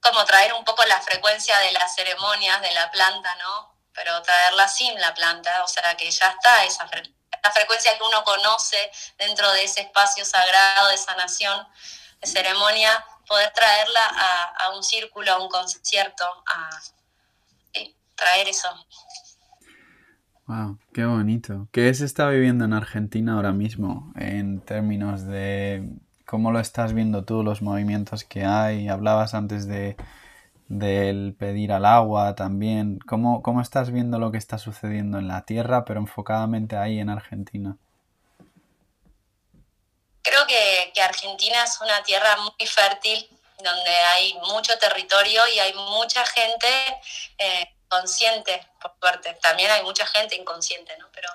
como traer un poco la frecuencia de las ceremonias de la planta, ¿no? Pero traerla sin la planta, o sea que ya está esa frecuencia la frecuencia que uno conoce dentro de ese espacio sagrado de sanación, de ceremonia, poder traerla a, un círculo, a un concierto, a traer eso. Wow, qué bonito. ¿Qué se está viviendo en Argentina ahora mismo en términos de cómo lo estás viendo tú, los movimientos que hay? Hablabas antes de del pedir al agua también. ¿Cómo, ¿Cómo estás viendo lo que está sucediendo en la Tierra, pero enfocadamente ahí en Argentina? Creo que, Argentina es una tierra muy fértil, donde hay mucho territorio y hay mucha gente eh, consciente, por suerte. También hay mucha gente inconsciente, ¿no? Pero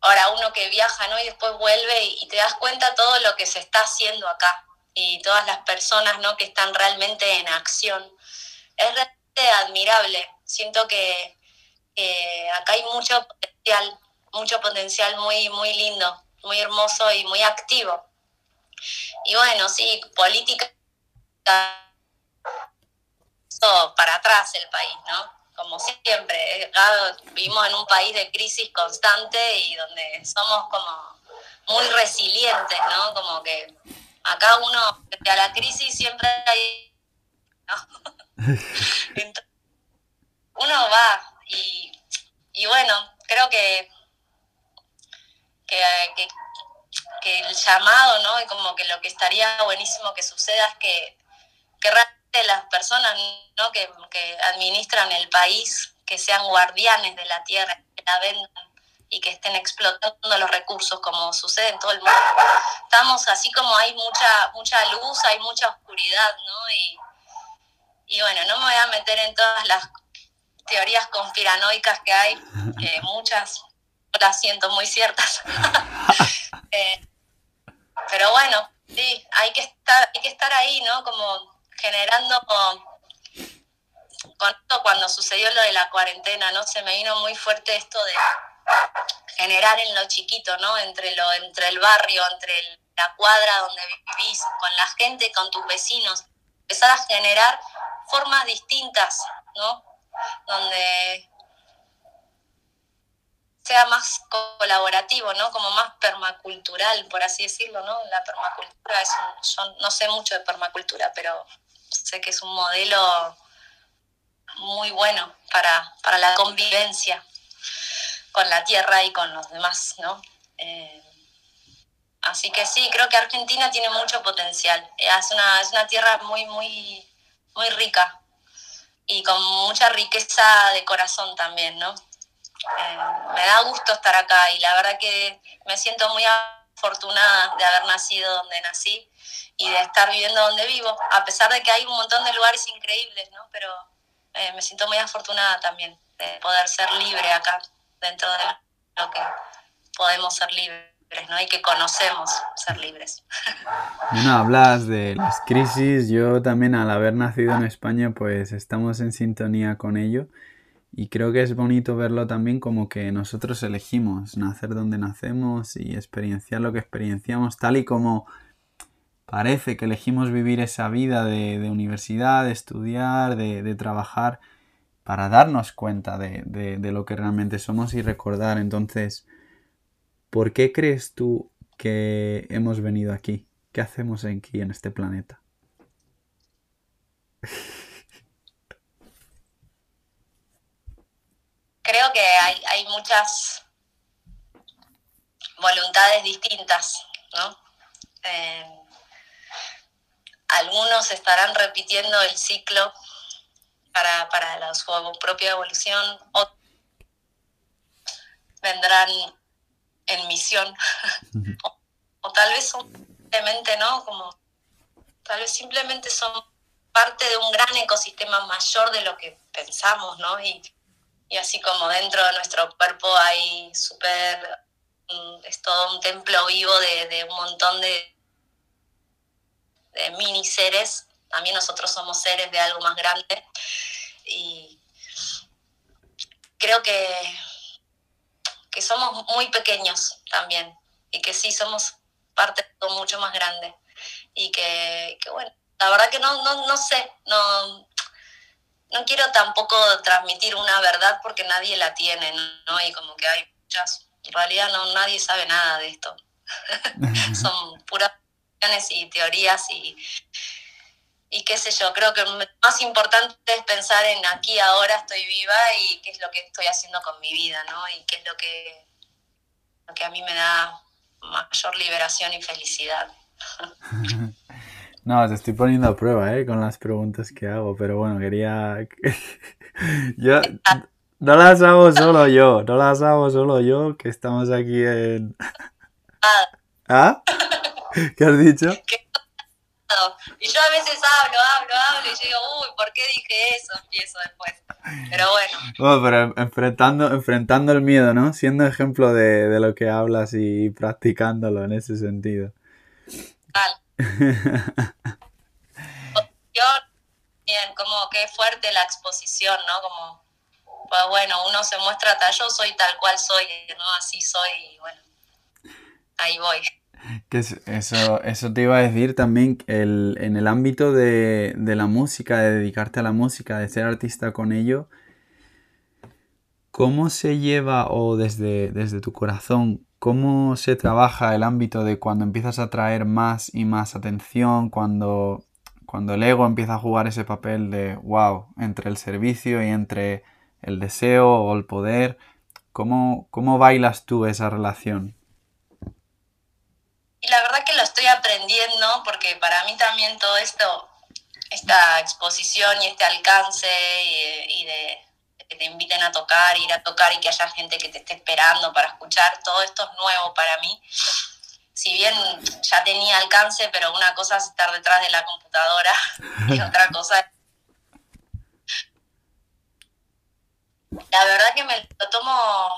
ahora uno que viaja, ¿no? Y después vuelve y, y te das cuenta todo lo que se está haciendo acá y todas las personas ¿no? que están realmente en acción. Es realmente admirable. Siento que acá hay mucho potencial, mucho potencial muy, muy lindo, muy hermoso y muy activo. Y bueno, sí, política para atrás el país, ¿no? Como siempre, vivimos en un país de crisis constante y donde somos como muy resilientes, ¿no? Como que acá uno, frente a la crisis, siempre hay... uno va y, bueno, creo que, que, el llamado, ¿no? Y como que lo que estaría buenísimo que suceda es que, que realmente las personas ¿no? que, que administran el país, que sean guardianes de la tierra, que la vendan y que estén explotando los recursos como sucede en todo el mundo. Estamos así como hay mucha, mucha luz, hay mucha oscuridad, ¿no? Y, y bueno, no me voy a meter en todas las teorías conspiranoicas que hay, que muchas las siento muy ciertas. Eh, pero bueno, sí, hay que estar, hay que estar ahí, ¿no? Como generando cuando sucedió lo de la cuarentena, ¿no? Se me vino muy fuerte esto de generar en lo chiquito, ¿no? Entre, lo, entre el barrio, entre la cuadra donde vivís, con la gente, con tus vecinos, empezar a generar formas distintas, ¿no? Donde sea más colaborativo, ¿no? Como más permacultural, por así decirlo, ¿no? La permacultura es yo no sé mucho de permacultura, pero sé que es un modelo muy bueno para, para la convivencia con la tierra y con los demás, ¿no? Eh, así que sí, creo que Argentina tiene mucho potencial. Es una, es una tierra muy, muy, muy rica y con mucha riqueza de corazón también, ¿no? Eh, me da gusto estar acá y la verdad que me siento muy afortunada de haber nacido donde nací y de estar viviendo donde vivo, a pesar de que hay un montón de lugares increíbles, ¿no? Pero eh, me siento muy afortunada también de poder ser libre acá dentro de lo que podemos ser libres, ¿no? Y que conocemos ser libres. Bueno, hablas de las crisis. Yo también al haber nacido en España, pues estamos en sintonía con ello. Y creo que es bonito verlo también como que nosotros elegimos nacer donde nacemos y experienciar lo que experienciamos, tal y como parece que elegimos vivir esa vida de, universidad, de estudiar, de trabajar para darnos cuenta de, lo que realmente somos y recordar. Entonces, ¿por qué crees tú que hemos venido aquí? ¿Qué hacemos aquí en este planeta? Creo que hay, muchas voluntades distintas, ¿no? Eh, algunos estarán repitiendo el ciclo para, para su propia evolución, o vendrán en misión, o, tal vez simplemente, ¿no? Como, tal vez simplemente son parte de un gran ecosistema mayor de lo que pensamos, ¿no? Y, y así como dentro de nuestro cuerpo hay súper, mm, es todo un templo vivo de, de un montón de, de mini seres, también nosotros somos seres de algo más grande y creo que, que somos muy pequeños también y que sí somos parte de algo mucho más grande y que, bueno, la verdad que no, no, no sé, no, no quiero tampoco transmitir una verdad porque nadie la tiene, ¿no? Y como que hay muchas, en realidad no, nadie sabe nada de esto. Son puras y teorías y, y qué sé yo, creo que lo más importante es pensar en aquí, ahora estoy viva y qué es lo que estoy haciendo con mi vida, ¿no? Y qué es lo que, lo que a mí me da mayor liberación y felicidad. No, te estoy poniendo a prueba, ¿eh? Con las preguntas que hago, pero bueno, quería... yo... No las hago solo yo, no las hago solo yo, que estamos aquí en... Ah. ¿Ah? ¿Qué has dicho? Y yo a veces hablo, hablo, hablo y yo digo, uy, ¿por qué dije eso? Empiezo después. Pero bueno. Bueno, pero enfrentando, enfrentando el miedo, ¿no? Siendo ejemplo de, de lo que hablas y practicándolo en ese sentido. Yo, bien, como que fuerte la exposición, ¿no? Como, pues bueno, uno se muestra tal, yo soy tal cual soy, ¿no? Así soy, y bueno, ahí voy. Que eso, eso te iba a decir también, el, en el ámbito de, de la música, de dedicarte a la música, de ser artista con ello, ¿cómo se lleva o desde, desde tu corazón, cómo se trabaja el ámbito de cuando empiezas a traer más y más atención, cuando, cuando el ego empieza a jugar ese papel de, wow, entre el servicio y entre el deseo o el poder, ¿cómo, cómo bailas tú esa relación? Y la verdad que lo estoy aprendiendo porque para mí también todo esto, esta exposición y este alcance y, de que te inviten a tocar, ir a tocar y que haya gente que te esté esperando para escuchar, todo esto es nuevo para mí. Si bien ya tenía alcance, pero una cosa es estar detrás de la computadora y otra cosa es... La verdad que me lo tomo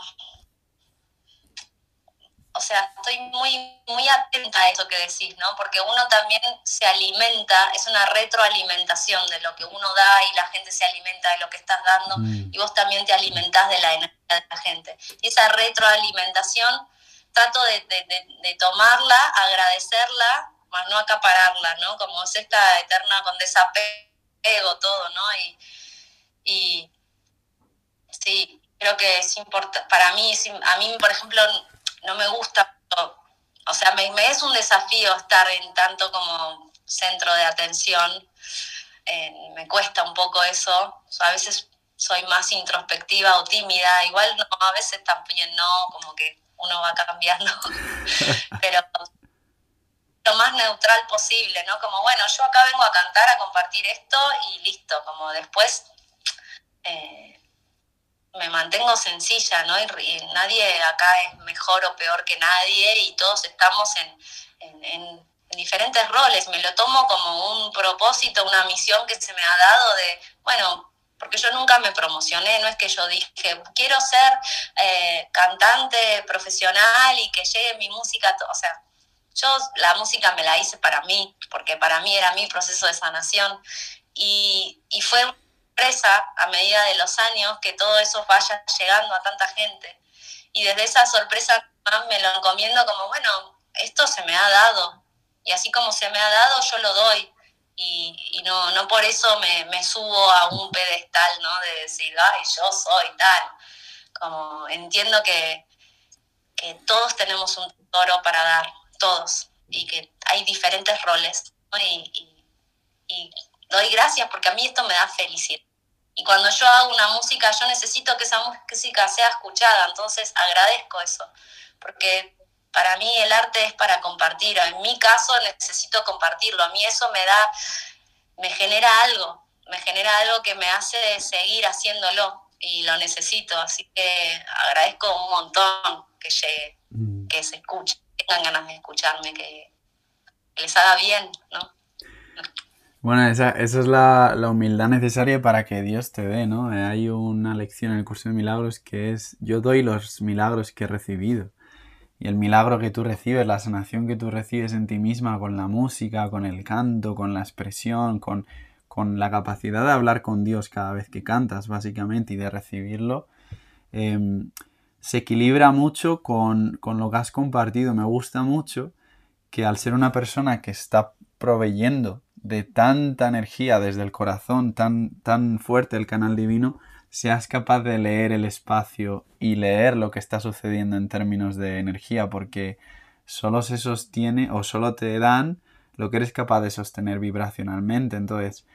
o sea, estoy muy, muy atenta a eso que decís, ¿no? Porque uno también se alimenta, es una retroalimentación de lo que uno da y la gente se alimenta de lo que estás dando mm. y vos también te alimentás de la energía de la gente. Y esa retroalimentación trato de, de, tomarla, agradecerla, más no acapararla, ¿no? Como es esta eterna con desapego, todo, ¿no? Y, y sí, creo que es importante, para mí, a mí, por ejemplo, no me gusta, o sea, me, es un desafío estar en tanto como centro de atención, eh, me cuesta un poco eso, a veces soy más introspectiva o tímida, igual no, a veces también no, como que uno va cambiando, pero lo más neutral posible, ¿no? Como, bueno, yo acá vengo a cantar, a compartir esto y listo, como después eh, me mantengo sencilla, ¿no? Y, nadie acá es mejor o peor que nadie y todos estamos en, en, diferentes roles. Me lo tomo como un propósito, una misión que se me ha dado de, bueno, porque yo nunca me promocioné, no es que yo dije, quiero ser eh, cantante profesional y que llegue mi música, o sea, yo la música me la hice para mí, porque para mí era mi proceso de sanación y, y fue a medida de los años que todo eso vaya llegando a tanta gente. Y desde esa sorpresa me lo encomiendo como, bueno, esto se me ha dado. Y así como se me ha dado, yo lo doy. Y, no, no por eso me, me, subo a un pedestal, ¿no? De decir, ay, yo soy tal. Como entiendo que, que todos tenemos un toro para dar, todos. Y que hay diferentes roles. y, y doy gracias porque a mí esto me da felicidad. Y cuando yo hago una música, yo necesito que esa música sea escuchada, entonces agradezco eso, porque para mí el arte es para compartir, en mi caso necesito compartirlo, a mí eso me da, me genera algo, me genera algo que me hace seguir haciéndolo y lo necesito, así que agradezco un montón que llegue, mm. que se escuche, tengan ganas de escucharme, que les haga bien, ¿no? Bueno, esa, es la, humildad necesaria para que Dios te dé, ¿no? Eh, hay una lección en el curso de milagros que es, yo doy los milagros que he recibido. Y el milagro que tú recibes, la sanación que tú recibes en ti misma con la música, con el canto, con la expresión, con, la capacidad de hablar con Dios cada vez que cantas, básicamente, y de recibirlo, em, se equilibra mucho con, con lo que has compartido. Me gusta mucho que al ser una persona que está proveyendo de tanta energía desde el corazón, tan, tan fuerte el canal divino, seas capaz de leer el espacio y leer lo que está sucediendo en términos de energía, porque solo se sostiene o solo te dan lo que eres capaz de sostener vibracionalmente. Entonces,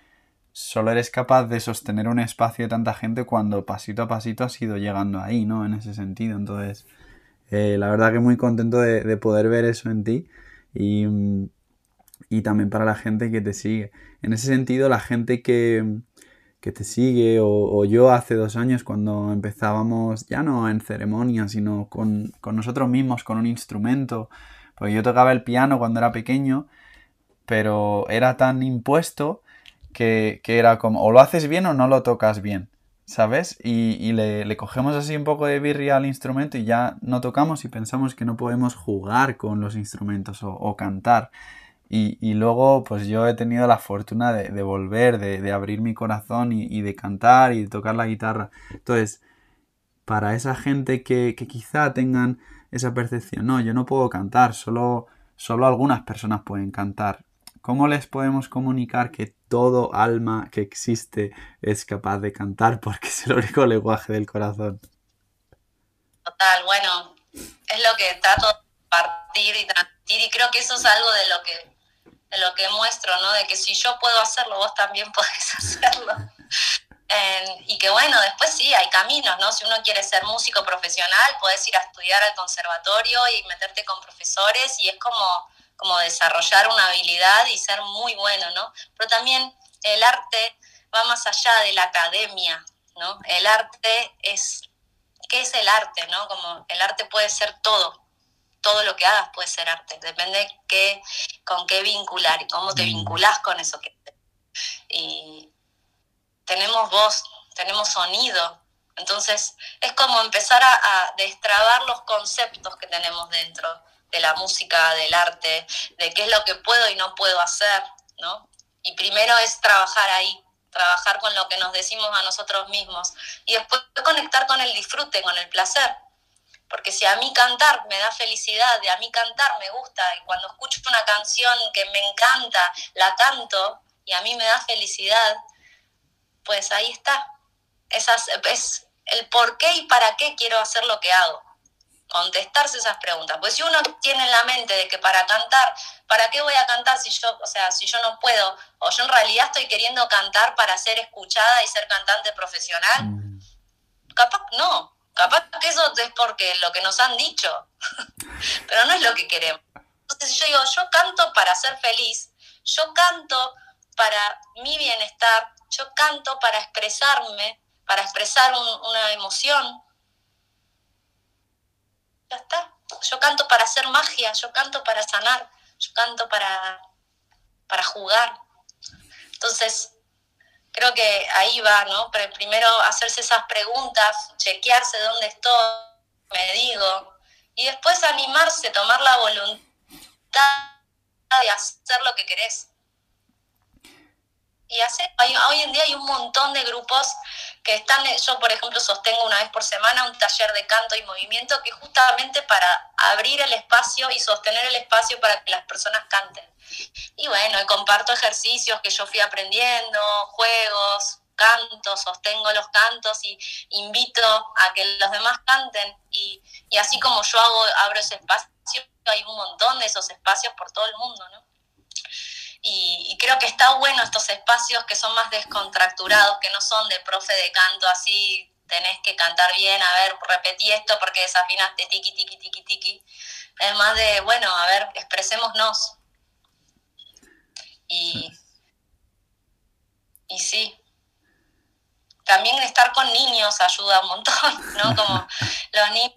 solo eres capaz de sostener un espacio de tanta gente cuando pasito a pasito has ido llegando ahí, ¿no? En ese sentido. Entonces, eh, la verdad que muy contento de, de poder ver eso en ti. Y, mm, y también para la gente que te sigue. En ese sentido, la gente que, te sigue o, yo hace dos años cuando empezábamos ya no en ceremonia, sino con, nosotros mismos, con un instrumento, porque yo tocaba el piano cuando era pequeño, pero era tan impuesto que, era como o lo haces bien o no lo tocas bien. ¿Sabes? Y, le, cogemos así un poco de birria al instrumento y ya no tocamos y pensamos que no podemos jugar con los instrumentos o cantar. Y, luego, pues yo he tenido la fortuna de, volver, de, abrir mi corazón y, de cantar y de tocar la guitarra. Entonces, para esa gente que, quizá tengan esa percepción, no, yo no puedo cantar, solo, solo algunas personas pueden cantar. ¿Cómo les podemos comunicar que todo alma que existe es capaz de cantar porque es el único lenguaje del corazón? Total, bueno, es lo que trato de partir y transmitir y creo que eso es algo de lo que de lo que muestro, ¿no? De que si yo puedo hacerlo, vos también podés hacerlo. y que bueno, después sí, hay caminos, ¿no? Si uno quiere ser músico profesional, puedes ir a estudiar al conservatorio y meterte con profesores y es como, como desarrollar una habilidad y ser muy bueno, ¿no? Pero también el arte va más allá de la academia, ¿no? El arte es, ¿qué es el arte, ¿no? Como el arte puede ser todo, todo lo que hagas puede ser arte, depende qué, con qué vincular y cómo te mm. vinculas con eso que Y tenemos voz, tenemos sonido, entonces es como empezar a, destrabar los conceptos que tenemos dentro de la música, del arte, de qué es lo que puedo y no puedo hacer, ¿no? Y primero es trabajar ahí, trabajar con lo que nos decimos a nosotros mismos y después conectar con el disfrute, con el placer porque si a mí cantar me da felicidad, de a mí cantar me gusta, y cuando escucho una canción que me encanta, la canto y a mí me da felicidad, pues ahí está. Esas, es el por qué y para qué quiero hacer lo que hago. Contestarse esas preguntas. Pues si uno tiene en la mente de que para cantar, ¿para qué voy a cantar si yo, o sea, si yo no puedo? O yo en realidad estoy queriendo cantar para ser escuchada y ser cantante profesional. Mm. Capaz no, Capaz que eso es porque lo que nos han dicho, pero no es lo que queremos. Entonces yo digo, yo canto para ser feliz, yo canto para mi bienestar, yo canto para expresarme, para expresar una emoción. Ya está. Yo canto para hacer magia, yo canto para sanar, yo canto para, para jugar. Entonces, creo que ahí va, ¿no? Pero primero hacerse esas preguntas, chequearse dónde estoy, me digo, y después animarse, tomar la voluntad de hacer lo que querés. Y hacer, hoy en día hay un montón de grupos que están, yo por ejemplo sostengo una vez por semana un taller de canto y movimiento que justamente para abrir el espacio y sostener el espacio para que las personas canten. Y bueno, comparto ejercicios que yo fui aprendiendo, juegos, cantos, sostengo los cantos y invito a que los demás canten. Y, así como yo hago, abro ese espacio, hay un montón de esos espacios por todo el mundo, ¿no? Y, y, creo que está bueno estos espacios que son más descontracturados, que no son de profe de canto así, tenés que cantar bien, a ver, repetí esto porque desafinaste tiki, tiki, tiki, tiki. Es más de, bueno, a ver, expresémonos. Y, y sí. También estar con niños ayuda un montón, ¿no? Como los niños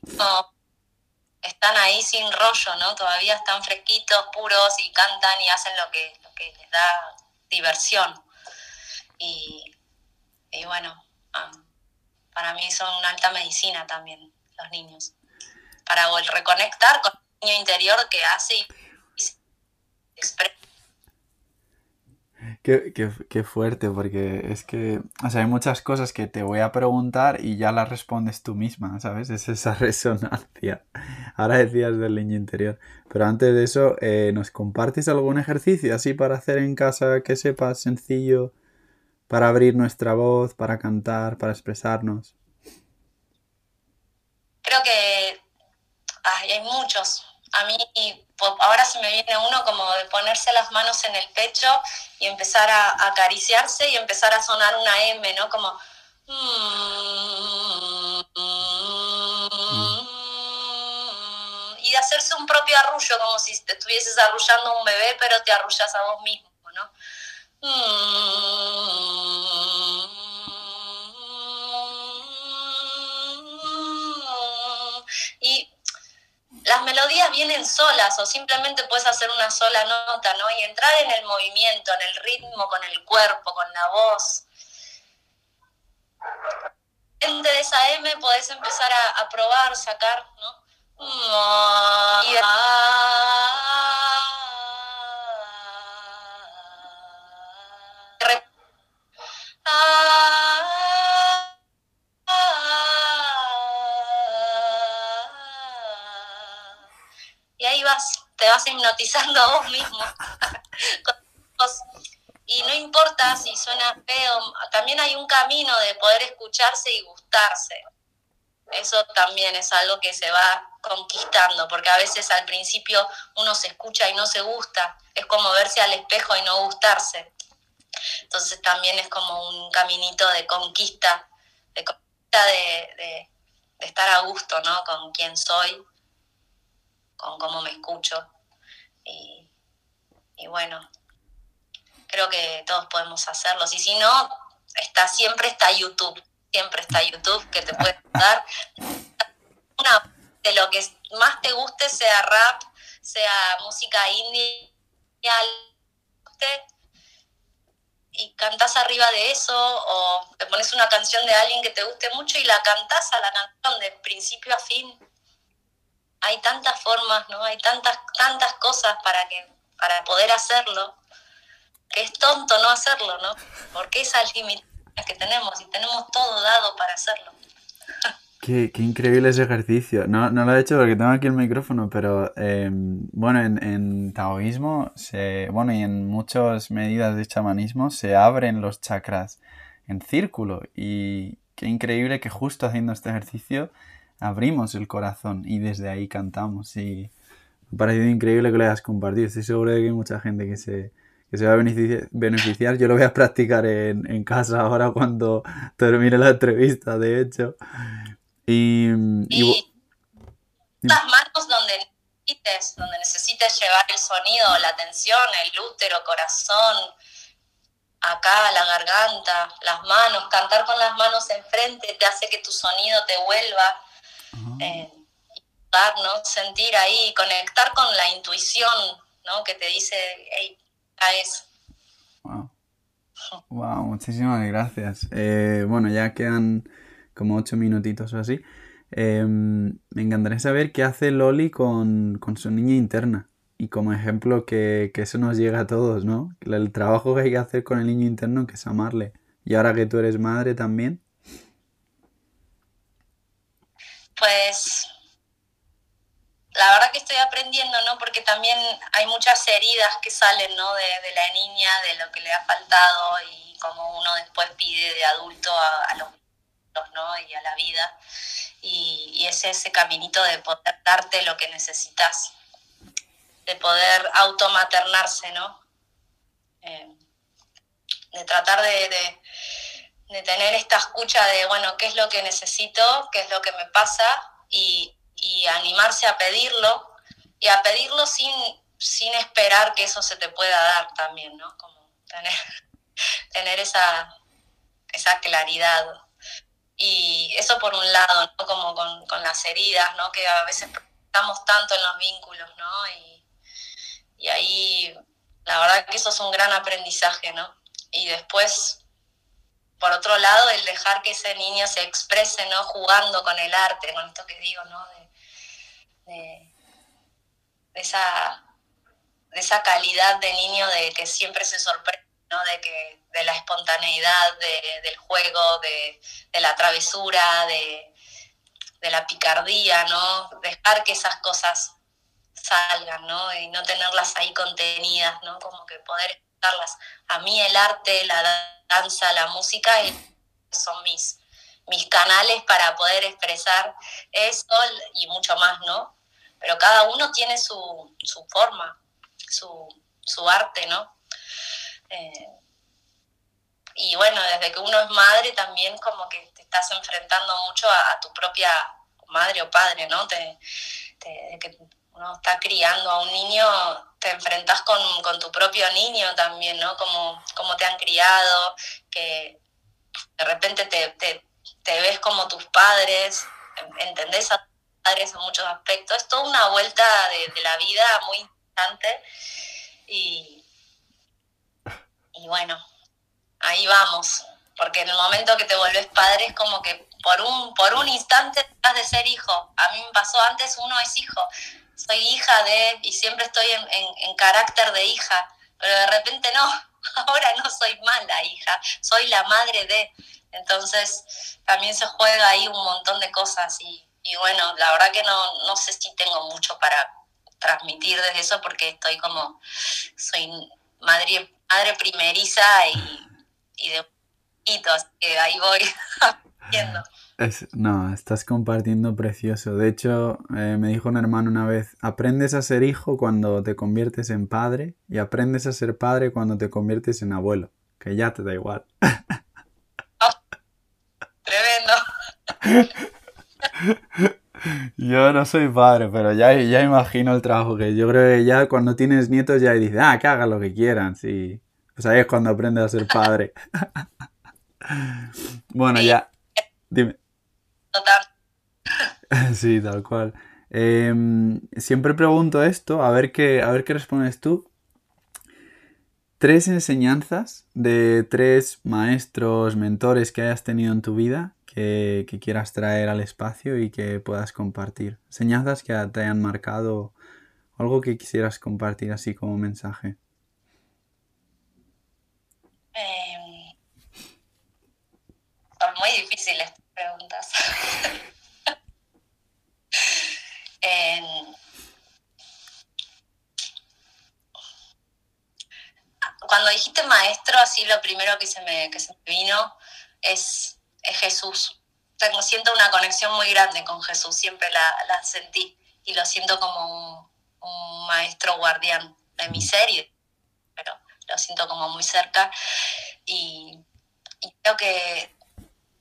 están ahí sin rollo, ¿no? Todavía están fresquitos, puros y cantan y hacen lo que, que les da diversión. Y, bueno, ah, para mí son una alta medicina también los niños. Para reconectar con el niño interior que hace y, se expresa. Qué, qué, fuerte, porque es que, o sea, hay muchas cosas que te voy a preguntar y ya las respondes tú misma, ¿sabes? Es esa resonancia. Ahora decías del niño interior. Pero antes de eso, eh, ¿nos compartes algún ejercicio así para hacer en casa que sepas sencillo para abrir nuestra voz, para cantar, para expresarnos? Creo que hay muchos. A mí ahora se me viene uno como de ponerse las manos en el pecho y empezar a, acariciarse y empezar a sonar una M, ¿no? Como... y de hacerse un propio arrullo, como si te estuvieses arrullando un bebé, pero te arrullas a vos mismo, ¿no? Y las melodías vienen solas o simplemente puedes hacer una sola nota, ¿no? Y entrar en el movimiento, en el ritmo, con el cuerpo, con la voz. Dentro de esa M podés empezar a, probar, sacar, ¿no? Y te vas hipnotizando a vos mismo. y no importa si suena feo, también hay un camino de poder escucharse y gustarse. Eso también es algo que se va conquistando, porque a veces al principio uno se escucha y no se gusta, es como verse al espejo y no gustarse. Entonces también es como un caminito de conquista, de conquista de, de estar a gusto, ¿no? Con quién soy con cómo me escucho. Y, bueno, creo que todos podemos hacerlo. Y si no, está, siempre está YouTube, siempre está YouTube que te puede dar una de lo que más te guste, sea rap, sea música indie, y cantas arriba de eso, o te pones una canción de alguien que te guste mucho y la cantas a la canción de principio a fin hay tantas formas, ¿no? Hay tantas, tantas cosas para que, para poder hacerlo, que es tonto no hacerlo, ¿no? Porque esas limitaciones que tenemos y tenemos todo dado para hacerlo. Qué, qué, increíble ese ejercicio. No, no, lo he hecho porque tengo aquí el micrófono, pero em, bueno, en, en, taoísmo se, bueno, y en muchas medidas de chamanismo se abren los chakras en círculo. Y qué increíble que justo haciendo este ejercicio abrimos el corazón y desde ahí cantamos. Y me ha parecido increíble que lo hayas compartido. Estoy seguro de que hay mucha gente que se, que se va a beneficiar. Yo lo voy a practicar en, en casa ahora cuando termine la entrevista, de hecho. Y, y, las manos donde necesites, donde necesites llevar el sonido, la atención, el útero, corazón, acá, la garganta, las manos, cantar con las manos enfrente te hace que tu sonido te vuelva eh, sentir ahí, conectar con la intuición, ¿no? Que te dice, hey, es. Wow. wow, muchísimas gracias. Eh, bueno, ya quedan como ocho minutitos o así. Em, me encantaría saber qué hace Loli con, con, su niña interna. Y como ejemplo que, que, eso nos llega a todos, ¿no? El trabajo que hay que hacer con el niño interno que es amarle. Y ahora que tú eres madre también, pues la verdad que estoy aprendiendo, ¿no? Porque también hay muchas heridas que salen, ¿no? De, la niña, de lo que le ha faltado y como uno después pide de adulto a, los niños, ¿no? Y a la vida. Y, es ese caminito de poder darte lo que necesitas, de poder automaternarse, ¿no? Eh, de tratar de de tener esta escucha de, bueno, qué es lo que necesito, qué es lo que me pasa y, animarse a pedirlo y a pedirlo sin, sin esperar que eso se te pueda dar también, ¿no? Como tener, tener esa, esa claridad. Y eso por un lado, ¿no? Como con, con las heridas, ¿no? Que a veces estamos tanto en los vínculos, ¿no? Y, y ahí la verdad que eso es un gran aprendizaje, ¿no? Y después, por otro lado, el dejar que ese niño se exprese, ¿no? Jugando con el arte, con esto que digo, ¿no? Esa, de esa calidad de niño de que siempre se sorprende, ¿no? De, que, de la espontaneidad del juego, de, la travesura, de, de la picardía, ¿no? Dejar que esas cosas salgan, ¿no? Y no tenerlas ahí contenidas, ¿no? Como que poder escucharlas. A mí el arte, la danza, la música son mis, mis canales para poder expresar eso y mucho más, ¿no? Pero cada uno tiene su, su forma, su, su, arte, ¿no? Eh, y bueno, desde que uno es madre también como que te estás enfrentando mucho a, tu propia madre o padre, ¿no? Te, que uno está criando a un niño, te enfrentas con, tu propio niño también, ¿no? Como, como te han criado, que de repente te, ves como tus padres, entendés a tus padres en muchos aspectos. Es toda una vuelta de, la vida muy interesante y, y bueno, ahí vamos, porque en el momento que te vuelves padre es como que por un, por un instante estás de ser hijo. A mí me pasó antes, uno es hijo, soy hija de, y siempre estoy en, carácter de hija, pero de repente no, ahora no soy más la hija, soy la madre de. Entonces también se juega ahí un montón de cosas y, bueno, la verdad que no, no sé si tengo mucho para transmitir desde eso porque estoy como, soy madre, madre primeriza y, y de así que ahí voy viendo no, estás compartiendo precioso. De hecho, eh, me dijo un hermano una vez, aprendes a ser hijo cuando te conviertes en padre y aprendes a ser padre cuando te conviertes en abuelo, que ya te da igual. tremendo. Yo no soy padre, pero ya, ya imagino el trabajo que yo creo que ya cuando tienes nietos ya dices, ah, que hagan lo que quieran, sí. Pues ahí es cuando aprendes a ser padre. bueno, ya. Dime. Sí, tal cual. Em, siempre pregunto esto, a ver qué, a ver qué respondes tú. Tres enseñanzas de tres maestros, mentores que hayas tenido en tu vida que, quieras traer al espacio y que puedas compartir. Enseñanzas que te hayan marcado, algo que quisieras compartir así como mensaje. Em, son muy difíciles preguntas. Cuando dijiste maestro, así lo primero que se me, vino es, Jesús. Tengo, siento una conexión muy grande con Jesús, siempre la, sentí y lo siento como un, maestro guardián de mi serie, pero lo siento como muy cerca y, y creo que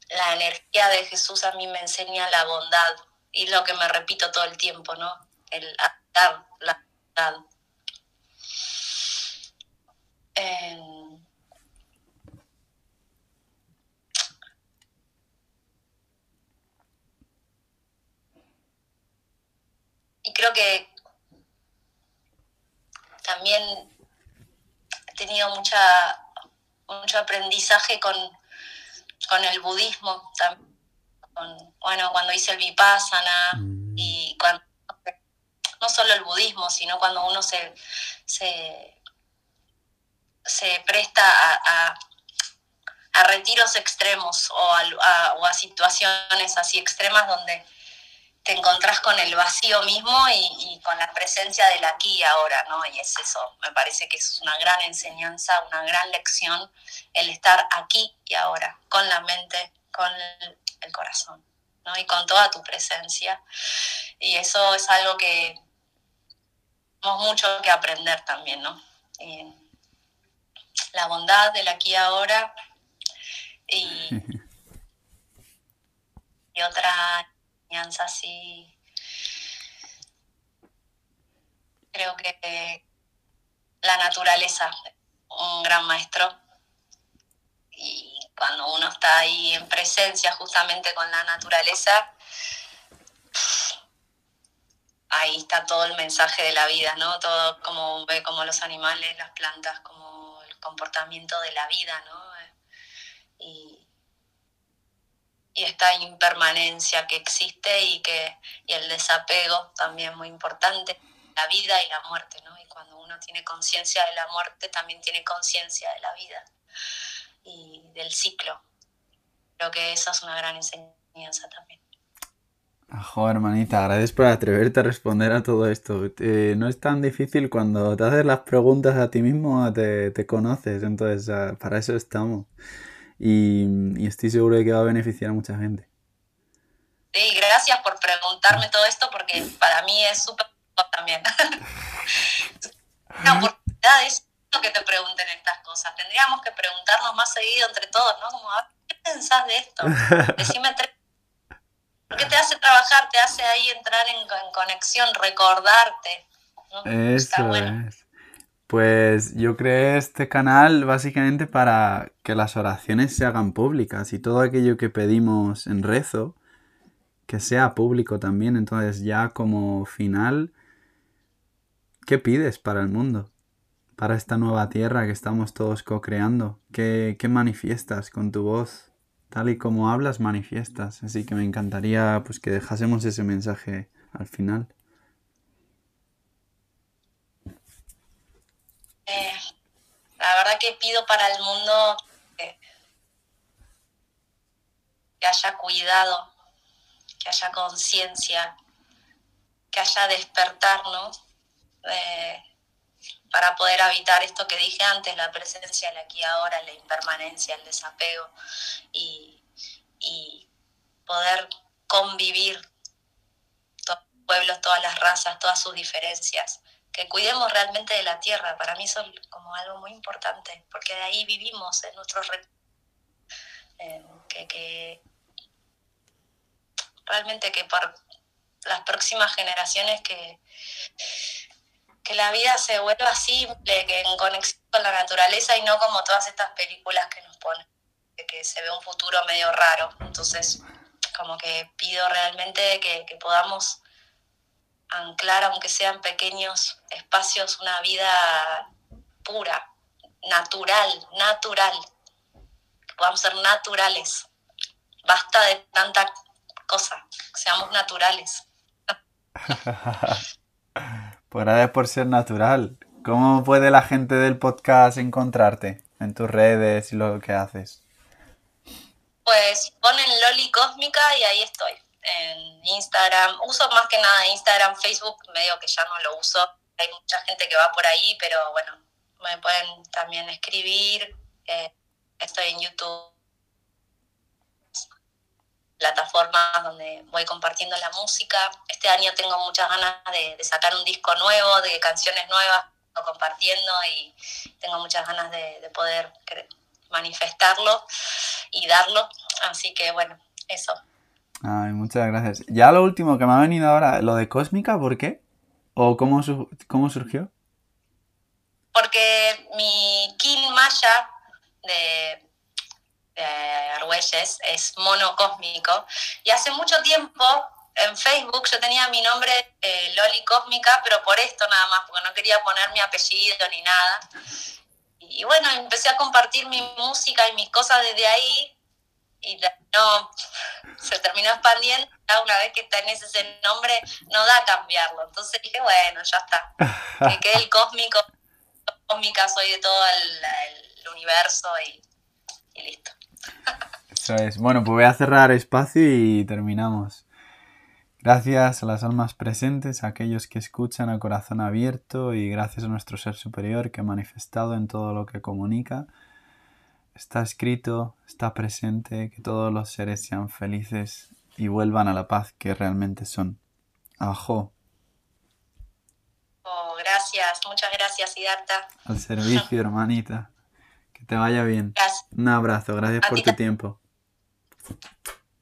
la energía de Jesús a mí me enseña la bondad y lo que me repito todo el tiempo, ¿no? El dar la bondad. Y creo que también he tenido mucha, mucho aprendizaje con con el budismo, bueno, cuando hice el vipassana mm. y cuando, no solo el budismo, sino cuando uno se, se, presta a, retiros extremos o a situaciones así extremas donde te encontrás con el vacío mismo y, con la presencia del aquí y ahora, ¿no? Y es eso, me parece que es una gran enseñanza, una gran lección el estar aquí y ahora, con la mente, con el, corazón, ¿no? Y con toda tu presencia. Y eso es algo que tenemos mucho que aprender también, ¿no? La bondad del aquí y ahora y, y otra enseñanza así. Creo que la naturaleza, un gran maestro. Y cuando uno está ahí en presencia justamente con la naturaleza, ahí está todo el mensaje de la vida, ¿no? Todo como ve como los animales, las plantas, como comportamiento de la vida, ¿no? Y, y esta impermanencia que existe y que y el desapego también muy importante, la vida y la muerte, ¿no? Y cuando uno tiene conciencia de la muerte, también tiene conciencia de la vida y del ciclo. Creo que esa es una gran enseñanza también. Ajo, hermanita, gracias por atreverte a responder a todo esto. Eh, no es tan difícil cuando te haces las preguntas a ti mismo, te, te conoces, entonces para eso estamos. Y, y, estoy seguro de que va a beneficiar a mucha gente. Sí, gracias por preguntarme todo esto porque para mí es súper también. Una oportunidad es que te pregunten estas cosas. Tendríamos que preguntarnos más seguido entre todos, ¿no? Como, ¿qué pensás de esto? Decime tres porque te hace trabajar, te hace ahí entrar en, conexión, recordarte. Eso es. Pues yo creé este canal básicamente para que las oraciones se hagan públicas y todo aquello que pedimos en rezo, que sea público también. Entonces ya como final, ¿qué pides para el mundo? Para esta nueva tierra que estamos todos co-creando. ¿Qué, ¿Qué manifiestas con tu voz? Tal y como hablas, manifiestas. Así que me encantaría pues que dejásemos ese mensaje al final. Eh, la verdad que pido para el mundo que, haya cuidado, que haya conciencia, que haya despertar, ¿no? Eh, para poder habitar esto que dije antes, la presencia, el aquí ahora, la impermanencia, el desapego y, poder convivir todos los pueblos, todas las razas, todas sus diferencias, que cuidemos realmente de la tierra, para mí eso es como algo muy importante, porque de ahí vivimos en nuestros eh, que, que realmente que por las próximas generaciones que que la vida se vuelva simple, que en conexión con la naturaleza y no como todas estas películas que nos ponen, que se ve un futuro medio raro. Entonces, como que pido realmente que, podamos anclar, aunque sean pequeños espacios, una vida pura, natural, natural, que podamos ser naturales. Basta de tanta cosa, seamos naturales. Por gracias por ser natural. ¿Cómo puede la gente del podcast encontrarte en tus redes y lo que haces? Pues ponen Loli Cósmica y ahí estoy. En Instagram, uso más que nada Instagram, Facebook, medio que ya no lo uso. Hay mucha gente que va por ahí, pero bueno, me pueden también escribir. Eh, estoy en YouTube plataformas donde voy compartiendo la música. Este año tengo muchas ganas de, sacar un disco nuevo, de canciones nuevas, compartiendo y tengo muchas ganas de, poder manifestarlo y darlo. Así que bueno, eso. Ay, muchas gracias. Ya lo último que me ha venido ahora, lo de Cósmica, ¿por qué? ¿O cómo, cómo surgió? Porque mi Kin Maya de eh, Argüelles, es monocósmico. Y hace mucho tiempo en Facebook yo tenía mi nombre eh, Loli Cósmica, pero por esto nada más, porque no quería poner mi apellido ni nada. Y bueno, empecé a compartir mi música y mis cosas desde ahí y no se terminó expandiendo. Una vez que tenés ese nombre, no da cambiarlo. Entonces dije, bueno, ya está. Que quede el cósmico, cósmica, soy de todo el, universo y listo. Eso es. Bueno, pues voy a cerrar espacio y terminamos. Gracias a las almas presentes, a aquellos que escuchan a corazón abierto y gracias a nuestro ser superior que ha manifestado en todo lo que comunica. Está escrito, está presente, que todos los seres sean felices y vuelvan a la paz que realmente son. Ajo. Oh, gracias, muchas gracias, Siddhartha. Al servicio, hermanita. Que te vaya bien. Un abrazo, gracias por tu tiempo.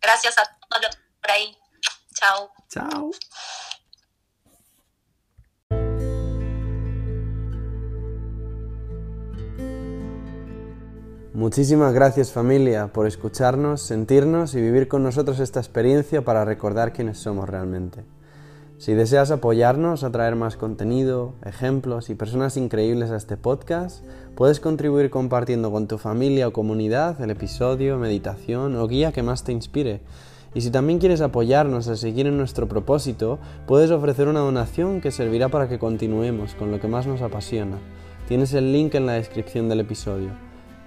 Gracias a todos los por ahí. Chao. Chao. Muchísimas gracias familia por escucharnos, sentirnos y vivir con nosotros esta experiencia para recordar quiénes somos realmente. Si deseas apoyarnos a traer más contenido, ejemplos y personas increíbles a este podcast, puedes contribuir compartiendo con tu familia o comunidad el episodio, meditación o guía que más te inspire. Y si también quieres apoyarnos a seguir en nuestro propósito, puedes ofrecer una donación que servirá para que continuemos con lo que más nos apasiona. Tienes el link en la descripción del episodio.